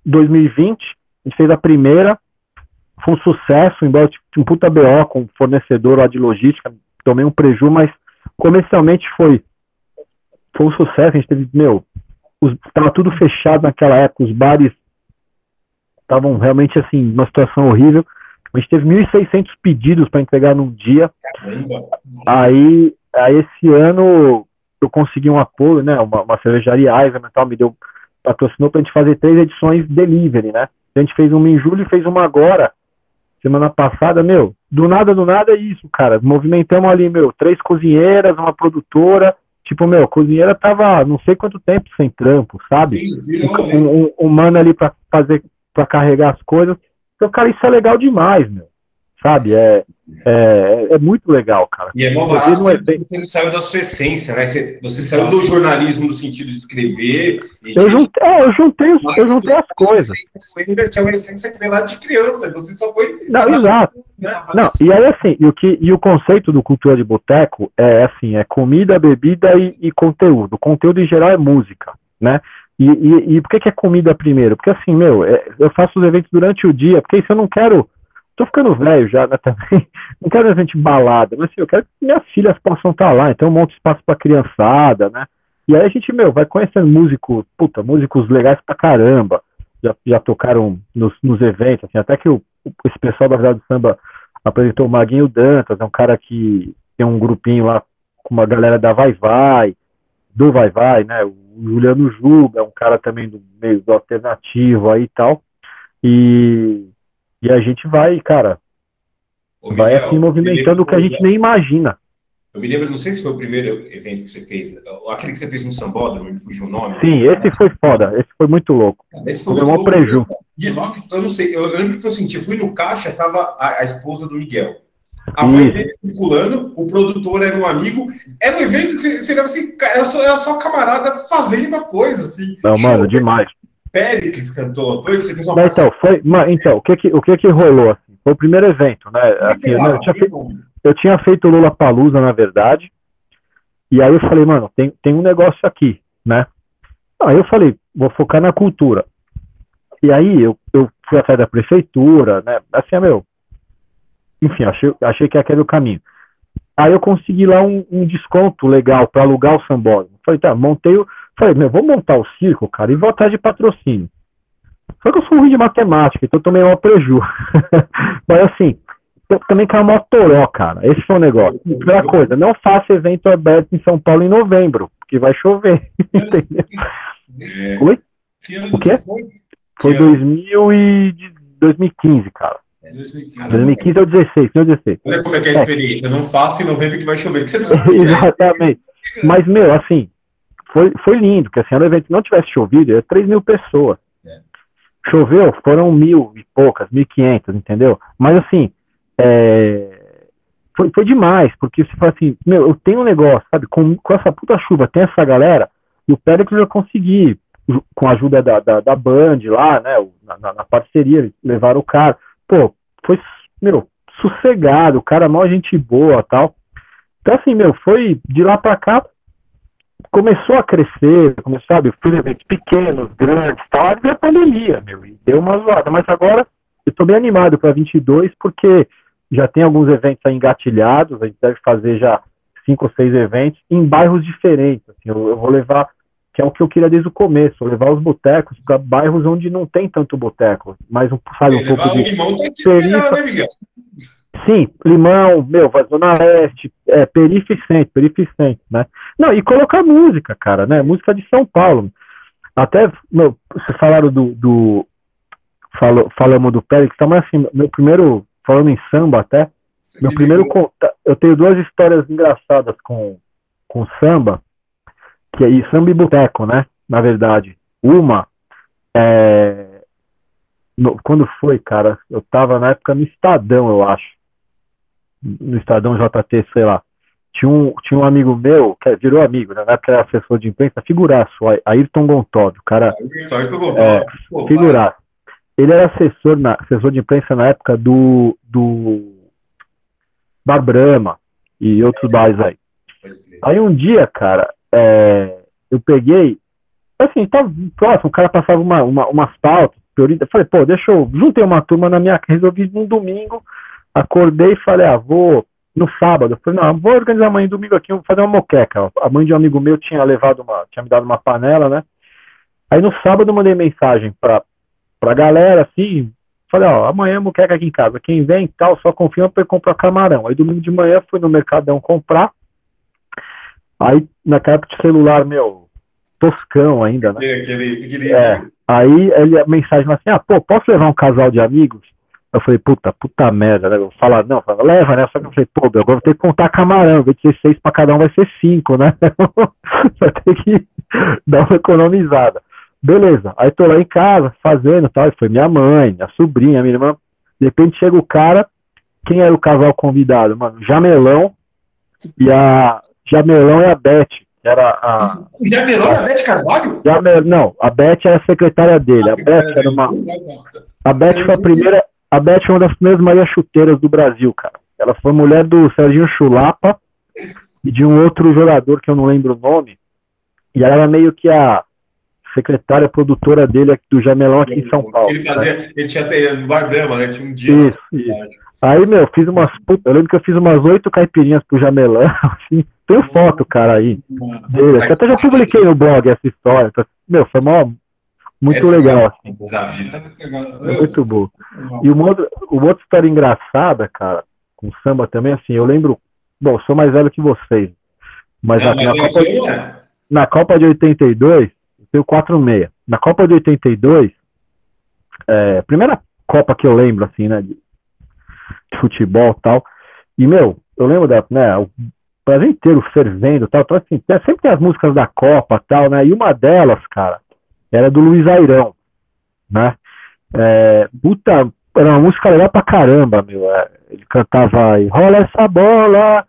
2020, a gente fez a primeira, foi um sucesso, embora tinha um puta BO com fornecedor lá de logística, tomei um preju, mas comercialmente foi, foi um sucesso, a gente teve, meu, estava tudo fechado naquela época, os bares estavam realmente assim, numa situação horrível. A gente teve 1.600 pedidos para entregar num dia. Aí, aí esse ano eu consegui um apoio, né? Uma, uma cervejaria Eisenman tal, me deu, patrocinou para a gente fazer três edições delivery, né? A gente fez uma em julho e fez uma agora, semana passada, meu. Do nada, do nada é isso, cara. Movimentamos ali, meu, três cozinheiras, uma produtora, Tipo, meu, a cozinheira tava não sei quanto tempo sem trampo, sabe? Sim, um, um, um, mano ali pra fazer, pra carregar as coisas. Então, cara, isso é legal demais, meu sabe? É, é, é muito legal, cara. E é mó barato, não é você não saiu da sua essência, né? Você, você saiu do jornalismo no sentido de escrever. eu, juntei, é, eu juntei, eu juntei as coisas. Que é uma essência que vem lá de criança, você só foi... Não, exato. Né? Não, e aí assim, e o, que, e o conceito do cultura de boteco é assim, é comida, bebida e, e conteúdo. O conteúdo em geral é música, né? E, e, e, por que, que é comida primeiro? Porque assim, meu, é, eu faço os eventos durante o dia, porque isso eu não quero tô ficando velho já, né, <laughs> também. Não quero a gente balada, mas assim, eu quero que minhas filhas possam estar lá, então um monte de espaço pra criançada, né? E aí a gente, meu, vai conhecendo músicos, puta, músicos legais pra caramba. Já, já tocaram nos, nos eventos, assim, até que o, esse pessoal da Verdade do Samba apresentou o Maguinho Dantas, é um cara que tem um grupinho lá com uma galera da Vai Vai, do Vai Vai, né? O Juliano Juba é um cara também do meio do alternativo aí e tal. E e a gente vai, cara, Ô, vai Miguel, assim movimentando o que a gente nem imagina. Eu me lembro, não sei se foi o primeiro evento que você fez, aquele que você fez no Sambódromo, me fugiu o nome. Sim, esse foi foda, esse foi muito louco. Esse foi, foi um preju. Eu não sei, eu lembro que foi assim, eu fui no caixa, tava a, a esposa do Miguel. A mãe dele circulando, o produtor era um amigo. Era um evento que você, lembra assim, era só, era só camarada fazendo uma coisa, assim. Não, mano, demais. Péricles cantou, foi que você fez uma então, foi, mas, então, o que que, o que que rolou? Assim? Foi o primeiro evento, né? Assim, né, eu, tinha feito, eu tinha feito Lula Palusa, na verdade, e aí eu falei, mano, tem, tem um negócio aqui, né? Aí eu falei, vou focar na cultura. E aí eu, eu fui atrás da prefeitura, né? Assim, meu, enfim, achei, achei que aquele era o caminho. Aí eu consegui lá um, um desconto legal para alugar o sambódromo. Falei, tá, montei o. Falei, meu, vou montar o circo, cara, e vou atrás de patrocínio. Só que eu sou ruim de matemática, então eu tomei uma preju. <laughs> Mas assim, eu também caiu uma toró, cara. Esse foi o negócio. Primeira coisa, não faça evento aberto em São Paulo em novembro, porque vai chover. <laughs> Entendeu? É. Oi? O quê? Foi 2000 e 2015, cara. 2015. 2015 ou 16, 2016. Olha como é que é a experiência. É. Não faça em novembro que vai chover, que você não sabe. <laughs> Exatamente. Mas, meu, assim, foi, foi lindo, porque assim, no evento não tivesse chovido, era 3 mil pessoas. É. Choveu, foram mil e poucas, mil e quinhentas, entendeu? Mas assim, é, foi, foi demais, porque você fala assim, meu, eu tenho um negócio, sabe, com, com essa puta chuva, tem essa galera, e o Pérez eu consegui, com a ajuda da, da, da Band lá, né, na, na parceria, levar o cara. Pô, foi, meu, sossegado, o cara mó gente boa tal. Então, assim, meu, foi de lá pra cá, começou a crescer, começou, sabe, fui eventos pequenos, grandes, tal, e a pandemia, meu, e deu uma zoada. Mas agora eu tô bem animado para 22, porque já tem alguns eventos aí engatilhados, a gente deve fazer já cinco ou seis eventos em bairros diferentes. Assim, eu, eu, vou levar, que é o que eu queria desde o começo, levar os botecos para bairros onde não tem tanto boteco, mas um, sabe, um pouco de limão perifa... né, Miguel? Sim, Limão, meu, Zona Leste, é, perificente, perificente, né? Não, e colocar música, cara, né? Música de São Paulo. Até, meu, vocês falaram do, do falou, falamos do Pérez, tá, mas assim, meu primeiro, falando em samba até, meu primeiro eu tenho duas histórias engraçadas com, com samba, que é samba e boteco, né? Na verdade. Uma, é, no, quando foi, cara? Eu tava na época no Estadão, eu acho. No Estadão JT, sei lá. Tinha um, tinha um amigo meu, que virou amigo, né? na época era assessor de imprensa, figuraço, Ayrton Gontov, o cara. Ayrton é, figuraço. Ele era assessor, na, assessor de imprensa na época do, do da Brahma e outros bares aí. Aí um dia, cara, é, eu peguei, assim, tava próximo, o cara passava uma, uma, umas pautas, eu falei, pô, deixa eu, juntei uma turma na minha, resolvi num domingo, acordei e falei, ah, vou no sábado, falei, não, vou organizar amanhã domingo aqui, vou fazer uma moqueca, a mãe de um amigo meu tinha levado uma, tinha me dado uma panela, né, aí no sábado eu mandei mensagem pra, pra galera, assim, falei, ó, amanhã moqueca aqui em casa, quem vem tal, só confirma pra eu comprar camarão, aí domingo de manhã fui no Mercadão comprar, aí naquela época de celular, meu, toscão ainda, né, aquele, é, Aí ele, a mensagem assim, ah, pô, posso levar um casal de amigos? Eu falei, puta, puta merda, né? Eu falar, não, leva, né? Só que eu falei, pô, agora vou ter que contar camarão, de ser seis pra cada um, vai ser cinco, né? <laughs> vai ter que dar uma economizada. Beleza, aí tô lá em casa, fazendo tal, e foi minha mãe, minha sobrinha, minha irmã. De repente chega o cara, quem era o casal convidado? Mano, Jamelão e a Jamelão e a Beth era a. O Jamelão era a Beth Carvalho? Jamel, não, a Beth era a secretária dele. A, a Beth era uma. A Beth foi a primeira. A Beth foi uma das primeiras Maria Chuteiras do Brasil, cara. Ela foi mulher do Serginho Chulapa e de um outro jogador que eu não lembro o nome. E ela era meio que a secretária produtora dele do Jamelão aqui em São Paulo. Ele fazia, né? ele tinha até Bardama, né? Tinha um dia. Isso, isso. Aí, meu, fiz umas. Eu lembro que eu fiz umas oito caipirinhas pro Jamelão, <laughs> assim. Tem foto, cara, aí. Dele. Eu até já publiquei no blog essa história. Então, meu, foi mó, muito essa legal, assim. É muito bom. E uma outra, uma outra história engraçada, cara, com samba também, assim, eu lembro. Bom, sou mais velho que vocês. Mas, é, na, Copa de, na Copa de 82, eu tenho 4,6. Na Copa de 82, é, primeira Copa que eu lembro, assim, né, de, de futebol e tal. E, meu, eu lembro da, né, o Brasil inteiro fervendo tal. Então, assim, sempre tem as músicas da Copa tal, né? E uma delas, cara, era do Luiz Airão, né? É, puta, era uma música legal pra caramba, meu. É, ele cantava aí, rola essa bola,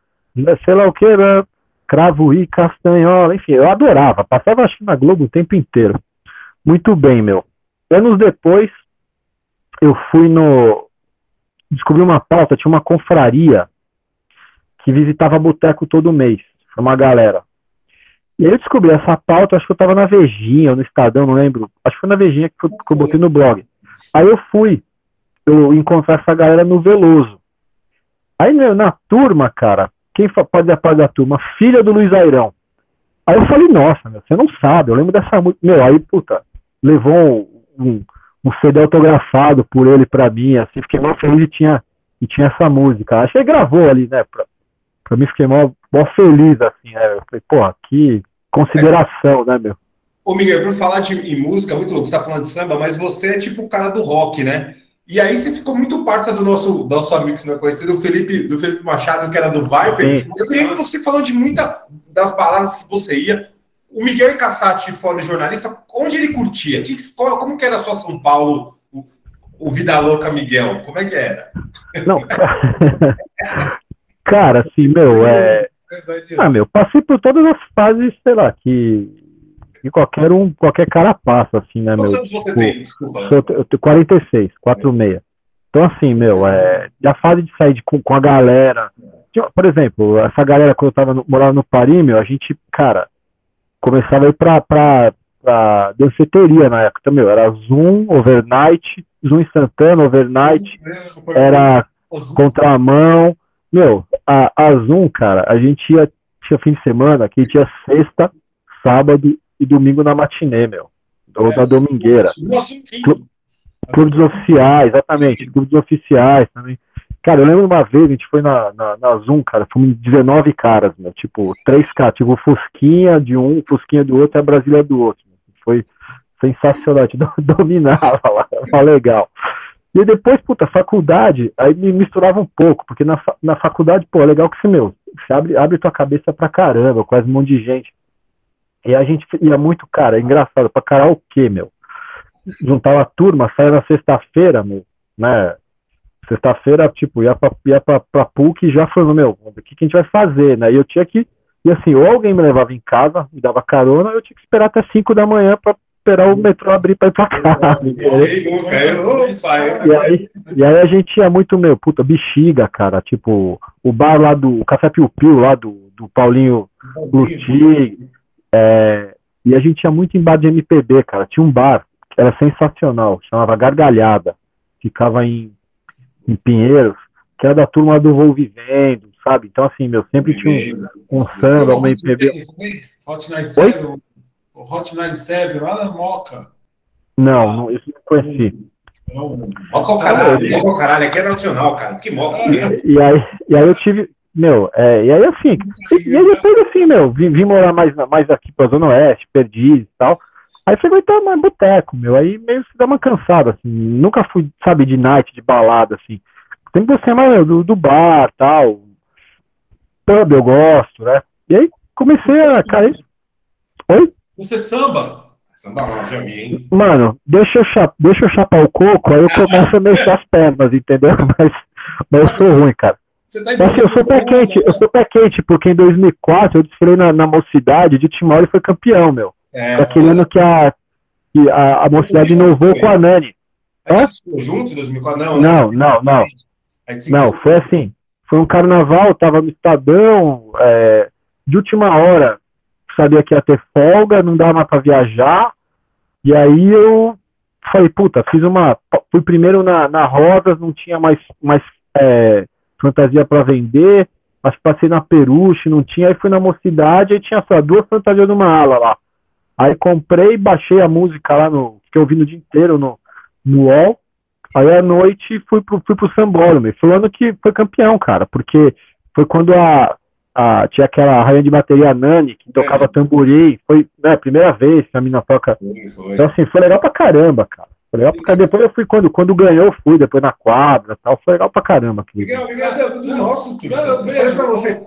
sei lá o que, né? Cravo e castanhola, enfim, eu adorava. Passava acho na Globo o tempo inteiro. Muito bem, meu. Anos depois, eu fui no. Descobri uma pauta, tinha uma confraria que visitava boteco todo mês. Foi uma galera. E aí eu descobri essa pauta, acho que eu estava na Vejinha, ou no Estadão, não lembro. Acho que foi na Vejinha que, que eu botei no blog. Aí eu fui eu encontrar essa galera no Veloso. Aí meu, na turma, cara, quem pode ser parte da turma? Filha do Luiz Airão. Aí eu falei, nossa, meu, você não sabe, eu lembro dessa música. Meu, aí, puta, levou um, um CD autografado por ele pra mim, assim, fiquei mal feliz e tinha, e tinha essa música. Acho que gravou ali, né, pra, pra mim fiquei mó, mó feliz, assim, né? Eu falei, porra, que consideração, é. né, meu? Ô, Miguel, por falar de em música, muito louco, você tá falando de samba, mas você é tipo o cara do rock, né? E aí você ficou muito parça do nosso, nosso amigo que você não é conhecido, do Felipe, do Felipe Machado, que era do Viper. Sim. Eu lembro você falou de muita das baladas que você ia. O Miguel Cassati, fora jornalista, onde ele curtia? Que, qual- como que era a sua São Paulo, o, o Vida Louca Miguel? Como é que era? Não, <laughs> cara, assim, meu, é. Ah, meu, passei por todas as fases, sei lá, que, que qualquer um, qualquer cara passa, assim, né, meu? Quantos anos você tipo, tem? Desculpa. Eu te- eu tenho 46, 46. Então, assim, meu, é, a fase de sair de- com, com a galera. Por exemplo, essa galera, quando eu tava no, morava no Paris, meu, a gente, cara, começava a ir pra, pra, pra danceteria na época, meu, era Zoom, overnight, Zoom instantâneo, overnight, era contramão. Meu, a, a Zoom, cara, a gente ia, tinha fim de semana, que tinha sexta, sábado e domingo na matinê, meu. Ou na domingueira. Clubes oficiais, exatamente, clubes oficiais também. Cara, eu lembro uma vez, a gente foi na, na, na Zoom, cara, fomos 19 caras, meu, tipo, três caras, tipo, Fusquinha de um, Fusquinha do outro e a Brasília do outro. Foi sensacional, a gente do- <laughs> dominava lá, era <laughs> legal. E depois, puta, faculdade, aí me misturava um pouco, porque na, na faculdade, pô, é legal que você, meu, você abre, abre tua cabeça pra caramba, quase um monte de gente. E a gente ia muito, cara, é engraçado, pra karaokê, meu. Juntava a turma, saia na sexta-feira, meu, né? Sexta-feira, tipo, ia pra, ia pra, pra PUC e já falando, meu, o que, que a gente vai fazer, né? E eu tinha que, e assim, ou alguém me levava em casa, me dava carona, eu tinha que esperar até 5 da manhã pra esperar o metrô abrir pra ir pra casa? E aí, e aí a gente ia muito, meu, puta, bexiga, cara. Tipo, o bar lá do o Café Piu Piu, lá do, do Paulinho Luti. É, e a gente ia muito em bar de MPB, cara. Tinha um bar que era sensacional, chamava Gargalhada. Ficava em, em Pinheiros, que era da turma do Vou Vivendo, sabe? Então, assim, meu, sempre tinha um, um samba, uma MPB. Hot 97, o Hot 97, lá na Moca. Não, não isso não conheci. Não, Moca o caralho, moca o caralho, aqui é nacional, cara. Que moca. E aí, e aí eu tive, meu, é, e aí assim, e, aí depois assim, meu, vim, vim morar mais, mais aqui pra Zona Oeste, Perdiz e tal. Aí frequentava mais boteco, meu, aí meio que dá uma cansada, assim, nunca fui, sabe, de night, de balada, assim. Sempre gostei mais meu, do, do bar, tal, pub eu gosto, né? E aí comecei a, cara, oi? Você samba? Samba mal, já vi, hein? Mano, deixa eu, cha- deixa eu chapar o coco, aí eu <laughs> começo a mexer as pernas, entendeu? <laughs> Mas, mas eu sou ruim, cara. Você tá Assim, eu sou pé quente, eu sou pé quente, porque em 2004 eu desfilei na, na mocidade de Timor e foi campeão, meu. É, Aquele ano que a, que a, a mocidade inovou com a Nani. a gente ficou junto em 2004? Não, Não, não, não. A Não, encontrou. foi assim. Foi um carnaval, tava no Estadão, é, de última hora, sabia que ia ter folga, não dava mais pra viajar. E aí eu falei, puta, fiz uma. Fui primeiro na, na Rosas, não tinha mais, mais é, fantasia pra vender. Mas passei na Peruche, não tinha. Aí fui na Mocidade, aí tinha só duas fantasias numa ala lá. Aí comprei, baixei a música lá no. Fiquei ouvindo o dia inteiro no, no UOL. Aí à noite fui pro, fui pro Sambódromo. Foi o ano que foi campeão, cara, porque foi quando a, a tinha aquela rainha de bateria Nani, que tocava tamborim. Foi né, a primeira vez que a mina toca. Foi, foi. Então, assim, foi legal pra caramba, cara. Foi legal pra caramba. Depois eu fui, quando, quando ganhou, eu fui, depois na quadra e tal. Foi legal pra caramba. dia. Miguel, Miguel, dos nossos, Não, eu vejo pra você.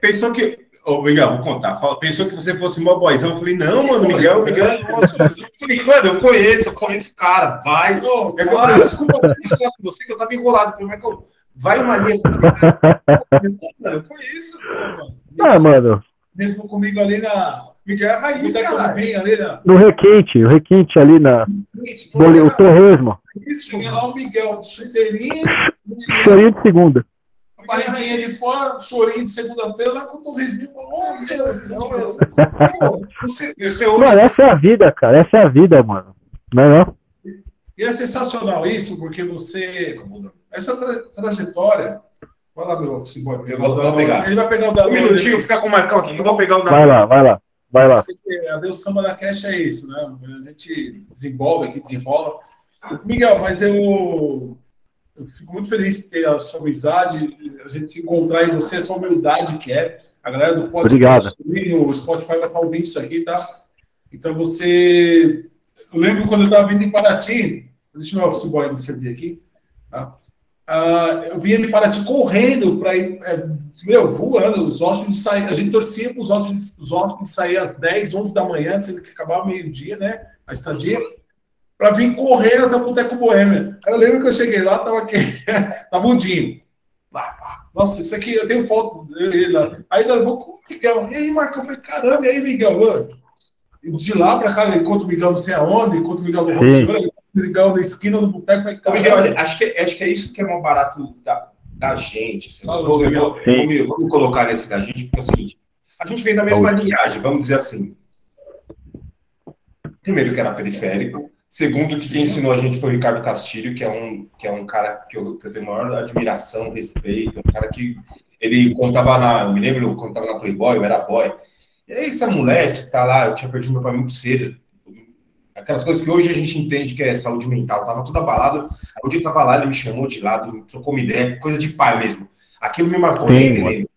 Pensou que. Ô, Miguel, vou contar. Fala- Pensou que você fosse mó boizão. Eu falei, não, mano, Miguel, Miguel é nosso. Eu falei, mano, eu conheço, eu conheço o cara, vai. Ô, É que eu falei, desculpa eu com você, que eu tava enrolado. Eu falei, Michael, vai uma linha. Mano, eu conheço. mano. Ah, mano, Mesmo comigo ali na. Miguel é raiz, Você que eu cara. bem ali na. no requinte, o requinte ali na. Bole, o torresmo. Cheguei lá, o Miguel, chuzeirinho, Chorinho de segunda. barriguinha de fora, chorinho de segunda-feira, lá com o torresminho. Oh, meu Deus, meu Deus. Você, você ouve. Mano, essa é a vida, cara. Essa é a vida, mano. Não é não? E é sensacional isso, porque você. Essa tra- trajetória. Vai lá, meu Simone. Eu vou- vou pegar. Ele vai pegar o Um dado. minutinho, fica com o Marcão aqui. Eu vou pegar o Vai lá, vai lá, vai lá. A Deus Samba da Cast é isso, né? A gente desenvolve aqui, desenrola. Miguel, mas eu, eu fico muito feliz de ter a sua amizade, a gente se encontrar em você, essa humildade que é. A galera do podcast, o Spotify vai estar ouvindo isso aqui, tá? Então você. Eu lembro quando eu estava vindo em Paraty, Deixa o meu office boy me servir aqui. Tá? Uh, eu vinha de Paraty correndo para ir, é, meu, voando. Os hóspedes saíam, a gente torcia para os hóspedes, os hóspedes saírem às 10, 11 da manhã, sendo que acabava meio-dia, né? A estadia, para vir correndo até o Boteco Boêmia. Eu lembro que eu cheguei lá, tava aqui, <laughs> tava mudinho. Nossa, isso aqui eu tenho foto dele lá. Aí nós vamos com o Miguel. E aí, Marcão? Eu falei, caramba, e aí, Miguel? Mano? De lá para cá, encontro o Miguel não sei aonde, encontro o Miguel no Miguel na esquina do boteco. Falei, Miguel, acho que, acho que é isso que é mais barato da, da gente. Assim. Vou, vou, vou, me, vou, me, colocar nesse da gente, porque é o seguinte: a gente vem da mesma linhagem, vamos dizer assim. Primeiro que era periférico, Segundo, que quem ensinou a gente foi o Ricardo Castilho, que é um, que é um cara que eu, que eu tenho maior admiração, respeito, um cara que ele contava na, eu me lembro, contava na Playboy, eu era boy. E aí, esse moleque tá lá, eu tinha perdido meu pai muito cedo. Aquelas coisas que hoje a gente entende que é saúde mental, tava tudo abalado. Um dia eu tava lá, ele me chamou de lado, trocou uma ideia, coisa de pai mesmo. Aquilo me marcou, Sim, lembro.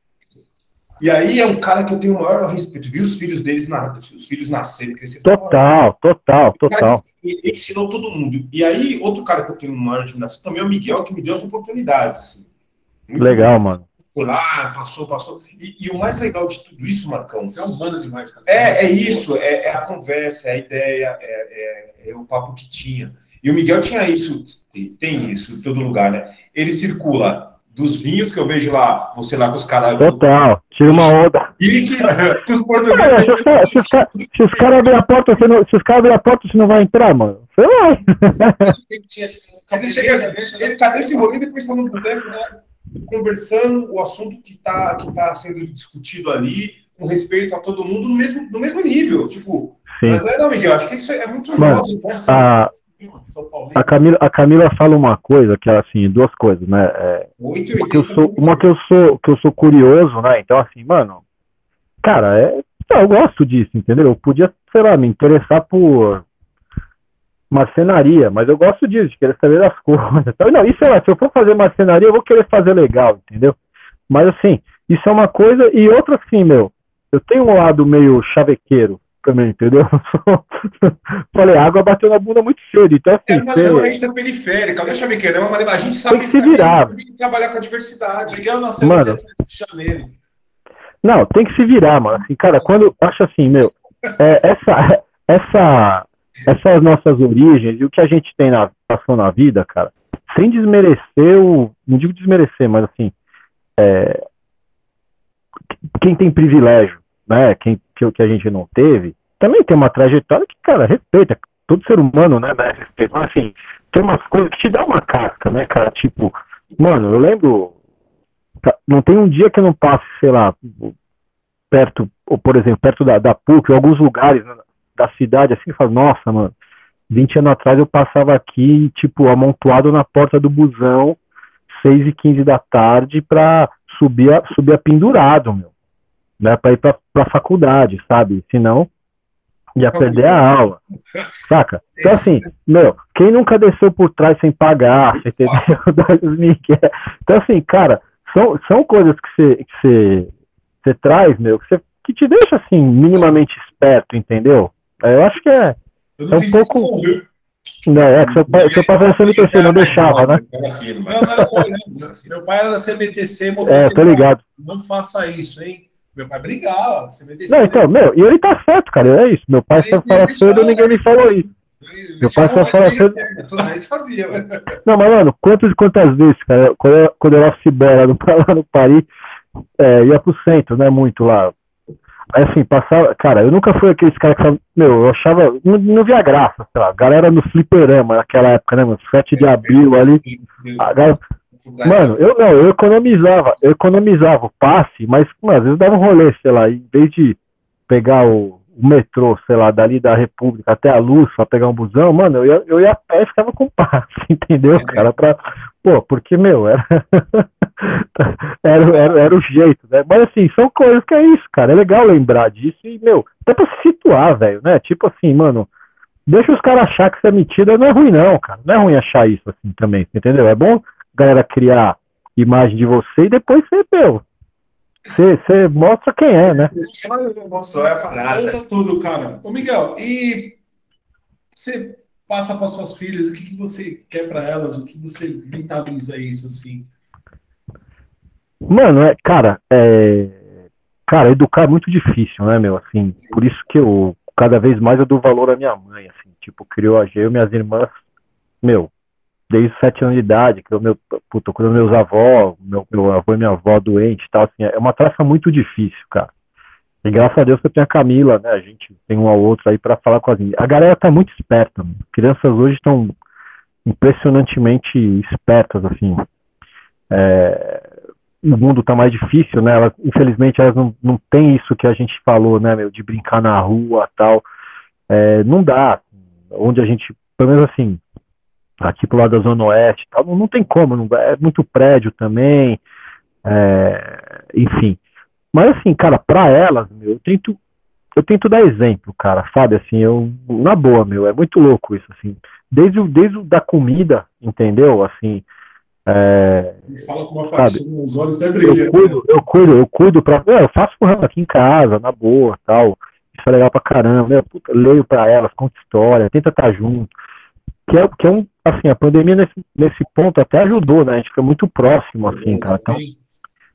E aí é um cara que eu tenho o maior respeito. Vi os filhos deles, na, os filhos nascerem, crescerem. Total, total, total. Ele ensinou todo mundo. E aí, outro cara que eu tenho maior admiração também é o Miguel, que me deu as oportunidades. Assim. Legal, bom. mano. Foi lá, passou, passou. E, e, o mais legal de tudo isso, Marcão. Você é humano demais, cara. É, é isso, é, é, a conversa, é a ideia, é, é, é o papo que tinha. E o Miguel tinha isso, tem isso em todo lugar, né? Ele circula dos vinhos que eu vejo lá, você lá com os caras. Total, tira uma onda. E que <laughs> os portugueses. É, se, se os caras abrirem a porta, você não, se os caras abrirem a porta, você não vai entrar, mano. Você vai. Ele tá nesse rolê depois tá no boteco, né? Conversando o assunto que está que tá sendo discutido ali, com respeito a todo mundo no mesmo, no mesmo nível. Tipo, Sim. não é, não, Miguel? Acho que isso é muito Mano, nosso. A, a Camila, a Camila fala uma coisa que é assim, duas coisas, né? É, uma que eu sou, uma que eu sou, que eu sou curioso, né? Então assim, mano, cara, é, eu gosto disso, entendeu? Eu podia, sei lá, me interessar por marcenaria, mas eu gosto disso, de querer saber das <laughs> coisas. Então, não, isso é, se eu for fazer marcenaria, eu vou querer fazer legal, entendeu? Mas assim, isso é uma coisa, e outra assim, meu, eu tenho um lado meio chavequeiro, também, entendeu? <laughs> Falei, a água bateu na bunda muito cedo. Então, assim, é uma você... periférica, eu ver que é uma a gente sabe tem que se virar. Tem que trabalhar com a diversidade. Miguel nasceu mano, de janeiro. Não, tem que se virar, mano. Assim, cara, quando acho assim, meu, é, essa, <laughs> essa, essas nossas origens e o que a gente tem na passou na vida, cara, sem desmerecer o. Não digo desmerecer, mas assim. É, quem tem privilégio, né? Quem, que, que a gente não teve, também tem uma trajetória que, cara, respeita. Todo ser humano, né, né respeito. Mas, assim, tem umas coisas que te dá uma casca, né, cara? Tipo, mano, eu lembro. Não tem um dia que eu não passe, sei lá, perto, ou por exemplo, perto da, da PUC, ou alguns lugares né, da cidade, assim, falo, nossa, mano, 20 anos atrás eu passava aqui, tipo, amontoado na porta do busão, 6 e 15 da tarde, pra subir, a, subir a pendurado, meu né, para ir para a faculdade, sabe? Senão ia perder a aula, saca? Então assim, meu, quem nunca desceu por trás sem pagar, você entendeu? <laughs> então assim, cara, são, são coisas que você que você traz, meu, que, você, que te deixa assim minimamente esperto, entendeu? É, eu acho que é, é um pouco não, é que seu pai, seu pai era CMTC, não deixava, né? Meu pai era da CMTC, é, tô ligado. Não faça isso, hein? Meu pai brigava, vai Não, então, meu, e ele tá certo, cara, é isso. Meu pai só fala cedo e ninguém me falou isso. Meu pai só fala cedo. Gente fazia, Não, mas, mano, quantas, quantas vezes, cara, quando eu, quando eu era bola <laughs> lá no Paris, é, ia pro centro, né, muito lá. Assim, passava, cara, eu nunca fui aqueles caras que, meu, eu achava, não, não via graça, sei lá, galera no fliperama naquela época, né, mano, 7 de abril ali, a galera, Mano, eu não, eu economizava, eu economizava o passe, mas mano, às vezes dava um rolê, sei lá, em vez de pegar o, o metrô, sei lá, dali da República até a Luz pra pegar um busão, mano, eu ia, eu ia a pé e ficava com passe, <laughs> entendeu, é. cara? Pra, pô, porque, meu, era, <laughs> era, era, era, o jeito, né? Mas assim, são coisas que é isso, cara. É legal lembrar disso e, meu, até pra se situar, velho, né? Tipo assim, mano, deixa os caras achar que você é metida, não é ruim, não, cara. Não é ruim achar isso assim também, entendeu? É bom galera criar imagem de você e depois você, meu, você, mostra quem é, né? Mostrou, é a parada. tudo, cara. Ô, Miguel, e você passa para suas filhas? O que, que você quer para elas? O que você mentaliza isso assim? Mano, é, cara, é, cara, educar é muito difícil, né, meu? Assim, por isso que eu cada vez mais eu dou valor à minha mãe, assim, tipo, criou a eu e minhas irmãs, meu, desde sete anos de idade, criou meu, puta, criou meus avós, meu, meu avô e minha avó doente e tal, assim, é uma tarefa muito difícil, cara. E graças a Deus que eu tenho a Camila, né? A gente tem um ao outro aí para falar com as A galera tá muito esperta, mano. Crianças hoje estão impressionantemente espertas, assim. É, o mundo tá mais difícil, né? Elas, infelizmente elas não, não têm isso que a gente falou, né, meu, de brincar na rua tal. É, não dá. Onde a gente, pelo menos assim, aqui pro lado da Zona Oeste, tal, não, não tem como, não, é muito prédio também. É, enfim. Mas assim, cara, pra elas, meu, eu tento, eu tento dar exemplo, cara, sabe? Assim, eu, na boa, meu, é muito louco isso, assim. Desde o, desde o da comida, entendeu? Assim, é, Fala com uma nos olhos até brilha. Eu cuido, eu cuido, eu cuido pra. Eu faço currando aqui em casa, na boa, tal. Isso é legal pra caramba. Puta, leio pra elas, conto história, tenta estar tá junto. Que é, que é um, assim, a pandemia nesse, nesse ponto até ajudou, né? A gente fica muito próximo, assim, cara. Então,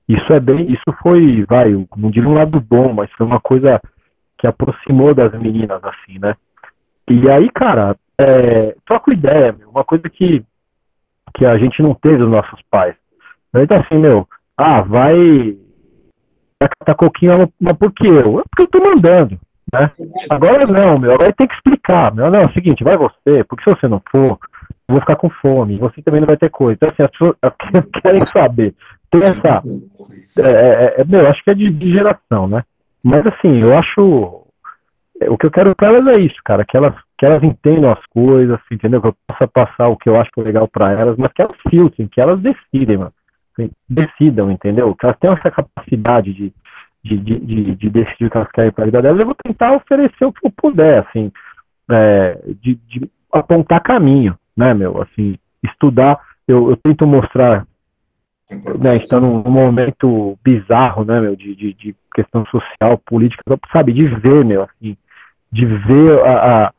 isso é bem, isso foi, vai, não digo um lado bom, mas foi uma coisa que aproximou das meninas, assim, né? E aí, cara, é, troco ideia, meu, uma coisa que, que a gente não teve dos nossos pais. Então, assim, meu, ah, vai catar coquinho, mas por quê? Eu? É porque eu tô mandando, né? Agora não, meu, agora tem que explicar, meu, não, é o seguinte, vai você, porque se você não for, vou ficar com fome, você também não vai ter coisa. Então, assim, as pessoas <laughs> querem saber tem essa. É, é, é, meu, acho que é de, de, geração, né? Mas assim, eu acho. É, o que eu quero para elas é isso, cara, que elas, que elas entendam as coisas, entendeu? Que eu possa passar o que eu acho legal para elas, mas que elas filtrem, que elas decidem, mano. Decidam, entendeu? Que elas tenham essa capacidade de, de, de, de, de decidir o que elas querem para a vida delas. Eu vou tentar oferecer o que eu puder, assim, é, de, de apontar caminho, né, meu? Assim, estudar. Eu, eu tento mostrar né, a gente está num momento bizarro, né, meu, de, de, de, questão social, política, sabe, de ver, meu, assim, de ver a, a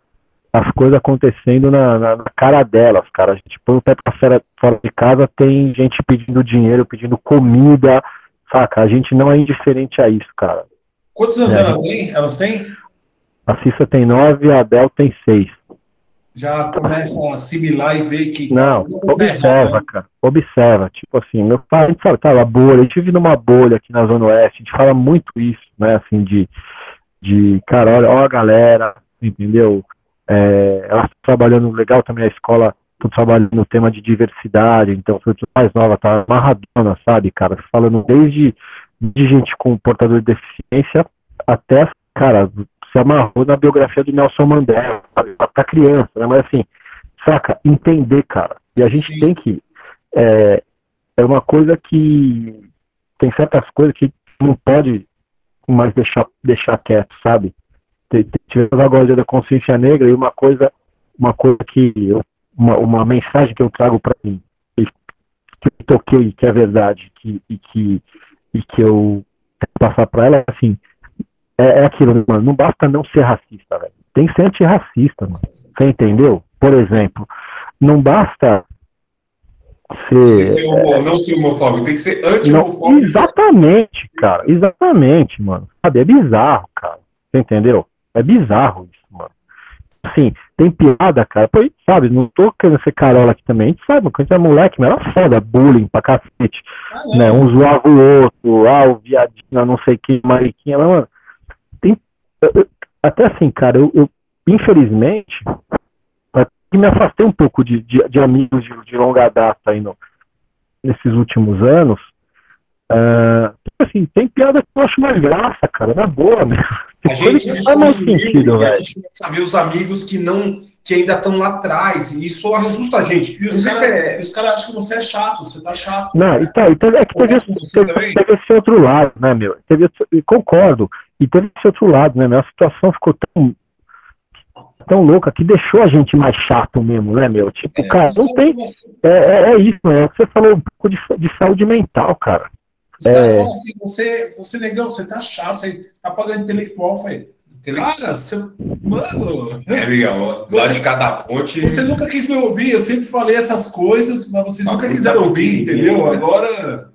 as coisas acontecendo na, na, na, cara delas, cara. A gente põe o pé pra fora, fora de casa, tem gente pedindo dinheiro, pedindo comida, saca? A gente não é indiferente a isso, cara. Quantos anos é, elas têm? Elas têm? A Cissa tem nove, a Adel tem seis já começam a assimilar e ver que. Não, observa, né? cara. Observa. Tipo assim, meu pai, a gente fala, tá, a bolha, a gente vive numa bolha aqui na Zona Oeste, a gente fala muito isso, né? Assim, de, de cara, olha, a galera, entendeu? É, ela está trabalhando legal também a escola, tô trabalhando no tema de diversidade, então, foi mais nova, tá amarradona, sabe, cara? Falando desde de gente com portador de deficiência até, cara, se amarrou na biografia do Nelson Mandela? Pra criança, né? Mas assim, saca? Entender, cara. E a gente Sim. tem que. É, é uma coisa que. Tem certas coisas que não pode mais deixar, deixar quieto, sabe? Tivemos agora da consciência negra e uma coisa, uma coisa que. Eu, uma, uma mensagem que eu trago para mim, que eu toquei, que é verdade, que, e, que, e que eu passar para ela, é assim, é, é aquilo, mano. Não basta não ser racista, velho. Tem que ser antirracista, mano. Você entendeu? Por exemplo, não basta ser. ser homo, não ser homofóbico, tem que ser anti-homofóbico. Exatamente, cara. Exatamente, mano. Sabe? É bizarro, cara. Você entendeu? É bizarro isso, mano. Assim, tem piada, cara. Pô, sabe, não tô querendo ser carola aqui também. A gente sabe, quando é moleque, mas era foda, bullying pra cacete. Ah, é. né? Um zoava o outro, ah, o viadinho, não sei que, mariquinha, mano até assim, cara, eu, eu infelizmente me afastei um pouco de, de, de amigos de, de, longa data aí no, nesses últimos anos. Uh, assim, tem piada que eu acho mais graça, cara, na boa, né? A gente mais sentido. A gente quer saber os amigos que não que ainda estão lá atrás, e isso assusta a gente. E os caras é... cara acham que você é chato, você tá chato. Não, então, então é que teve, teve, teve, esse outro lado, né, meu? Teve, concordo. E teve esse outro lado, né, meu? A situação ficou tão, tão louca que deixou a gente mais chato mesmo, né, meu? Tipo, é, cara, não tem. É, é, é, isso, né? Você falou um pouco de, de saúde mental, cara. Os caras é. falam assim, você, você negão, você tá chato, você tá pagando intelectual, falei, Tele- Cara, você, mano, É, Miguel, lá de cada ponte. você nunca quis me ouvir, eu sempre falei essas coisas, mas vocês Mas nunca não quiseram tá ouvir, entendeu? né? Agora.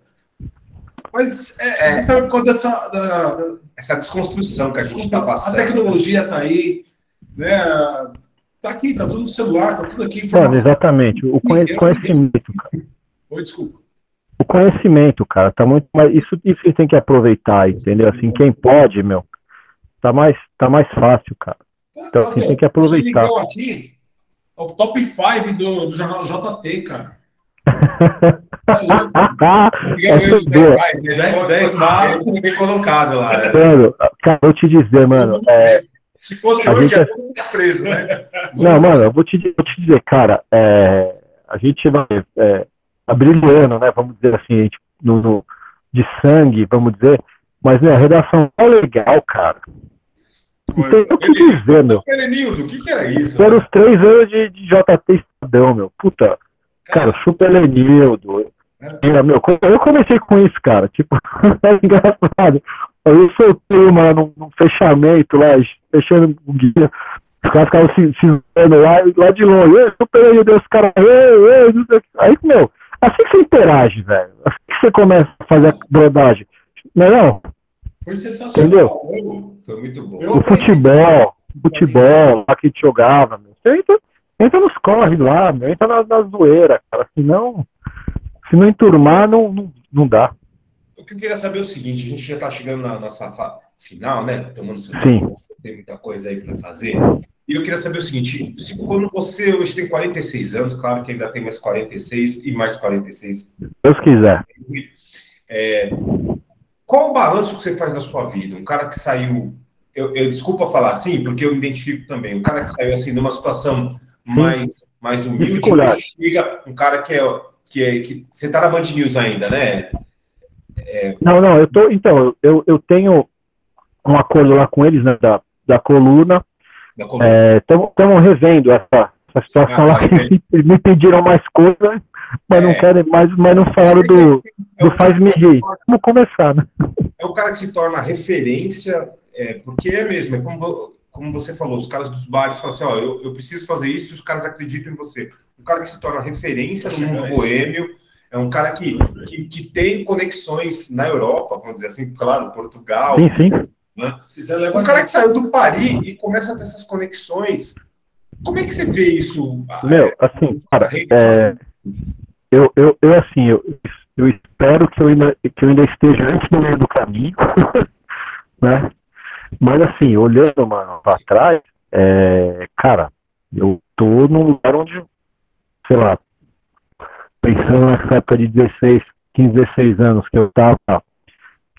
Mas é, é. sabe por conta dessa. Da, Essa desconstrução que a gente está a passando. tecnologia tá aí, né? Tá aqui, tá tudo no celular, tá tudo aqui. Mano, Informação. exatamente. O conhe- conhecimento, cara. Oi, desculpa. O conhecimento, cara, tá muito mais. Isso, isso a gente tem que aproveitar, entendeu? Assim, quem pode, meu, tá mais, tá mais fácil, cara. Então, assim, tem que aproveitar. Miguel aqui é o top 5 do, do jornal JT, cara. <laughs> É 10 boa. mais, né? 10 10 mais, bem colocado lá. né? Mano, cara, eu te dizer, mano, é, Se fosse A hoje, gente é- teria preso, né? Não, mano, eu vou te, vou te dizer, cara, é, a gente vai é, tá brilhando, né? Vamos dizer assim, gente, no, no- de sangue, vamos dizer, mas né, a redação é legal, cara. Não tem o que dizer, meu. O que, que era isso? Foram os três anos de, de JT Estadão, meu. Puta, cara, Super Lenildo. Era, meu, eu comecei com isso, cara. Tipo, <laughs> é engraçado. Eu soltei uma num, num fechamento lá, fechando o guia. Os caras ficavam se, se vendo lá, lá de longe. Ei, Super Lenildo, os caras, ei, ei, não sei o que. Aí, meu, assim que você interage, velho. Assim que você começa a fazer a brodagem. Não é não? Foi sensacional. Eu- Foi muito bom. O futebol, futebol, lá que a gente jogava, meu. Você entra, entra nos corres lá, meu, entra na, na zoeira, cara. Senão, se não enturmar, não, não, não dá. O que eu queria saber é o seguinte: a gente já está chegando na nossa fa- final, né? Tomando seu Sim. tempo, você tem muita coisa aí para fazer. E eu queria saber o seguinte: se, quando você hoje tem 46 anos, claro que ainda tem mais 46 e mais 46 Se Deus quiser. É, qual o balanço que você faz da sua vida? Um cara que saiu, eu, eu desculpa falar assim, porque eu me identifico também. Um cara que saiu assim numa situação mais, mais humilde, chega um cara que é que é que você tá na Band News ainda, né? Não, não, eu tô. Então, eu, eu tenho um acordo lá com eles, né, da, da coluna. Estamos revendo essa, essa situação Ah, lá. tá, que Eles <laughs> me pediram mais coisas, mas não É. querem mais, mas não falaram do, É do o cara faz-me que se rir. torna- Vamos começar, né? é o cara que se torna referência, é, porque é mesmo, é como, como você falou, os caras dos bares falam assim, ó, eu, eu preciso fazer isso e os caras acreditam em você. Um cara que se torna referência no mundo boêmio, é um cara que, que, que tem conexões na Europa, vamos dizer assim, claro, Portugal. Sim, sim. Leva Um cara que saiu do Paris e começa a ter essas conexões. Como é que você vê isso? Meu, assim, cara, é, eu, eu, eu assim, eu, eu espero que eu, ainda, que eu ainda esteja antes do meio do caminho, <laughs> né? Mas assim, olhando, mano, pra trás, é, cara, eu tô num lugar onde, sei lá, pensando nessa época de 16, 15, 16 anos que eu tava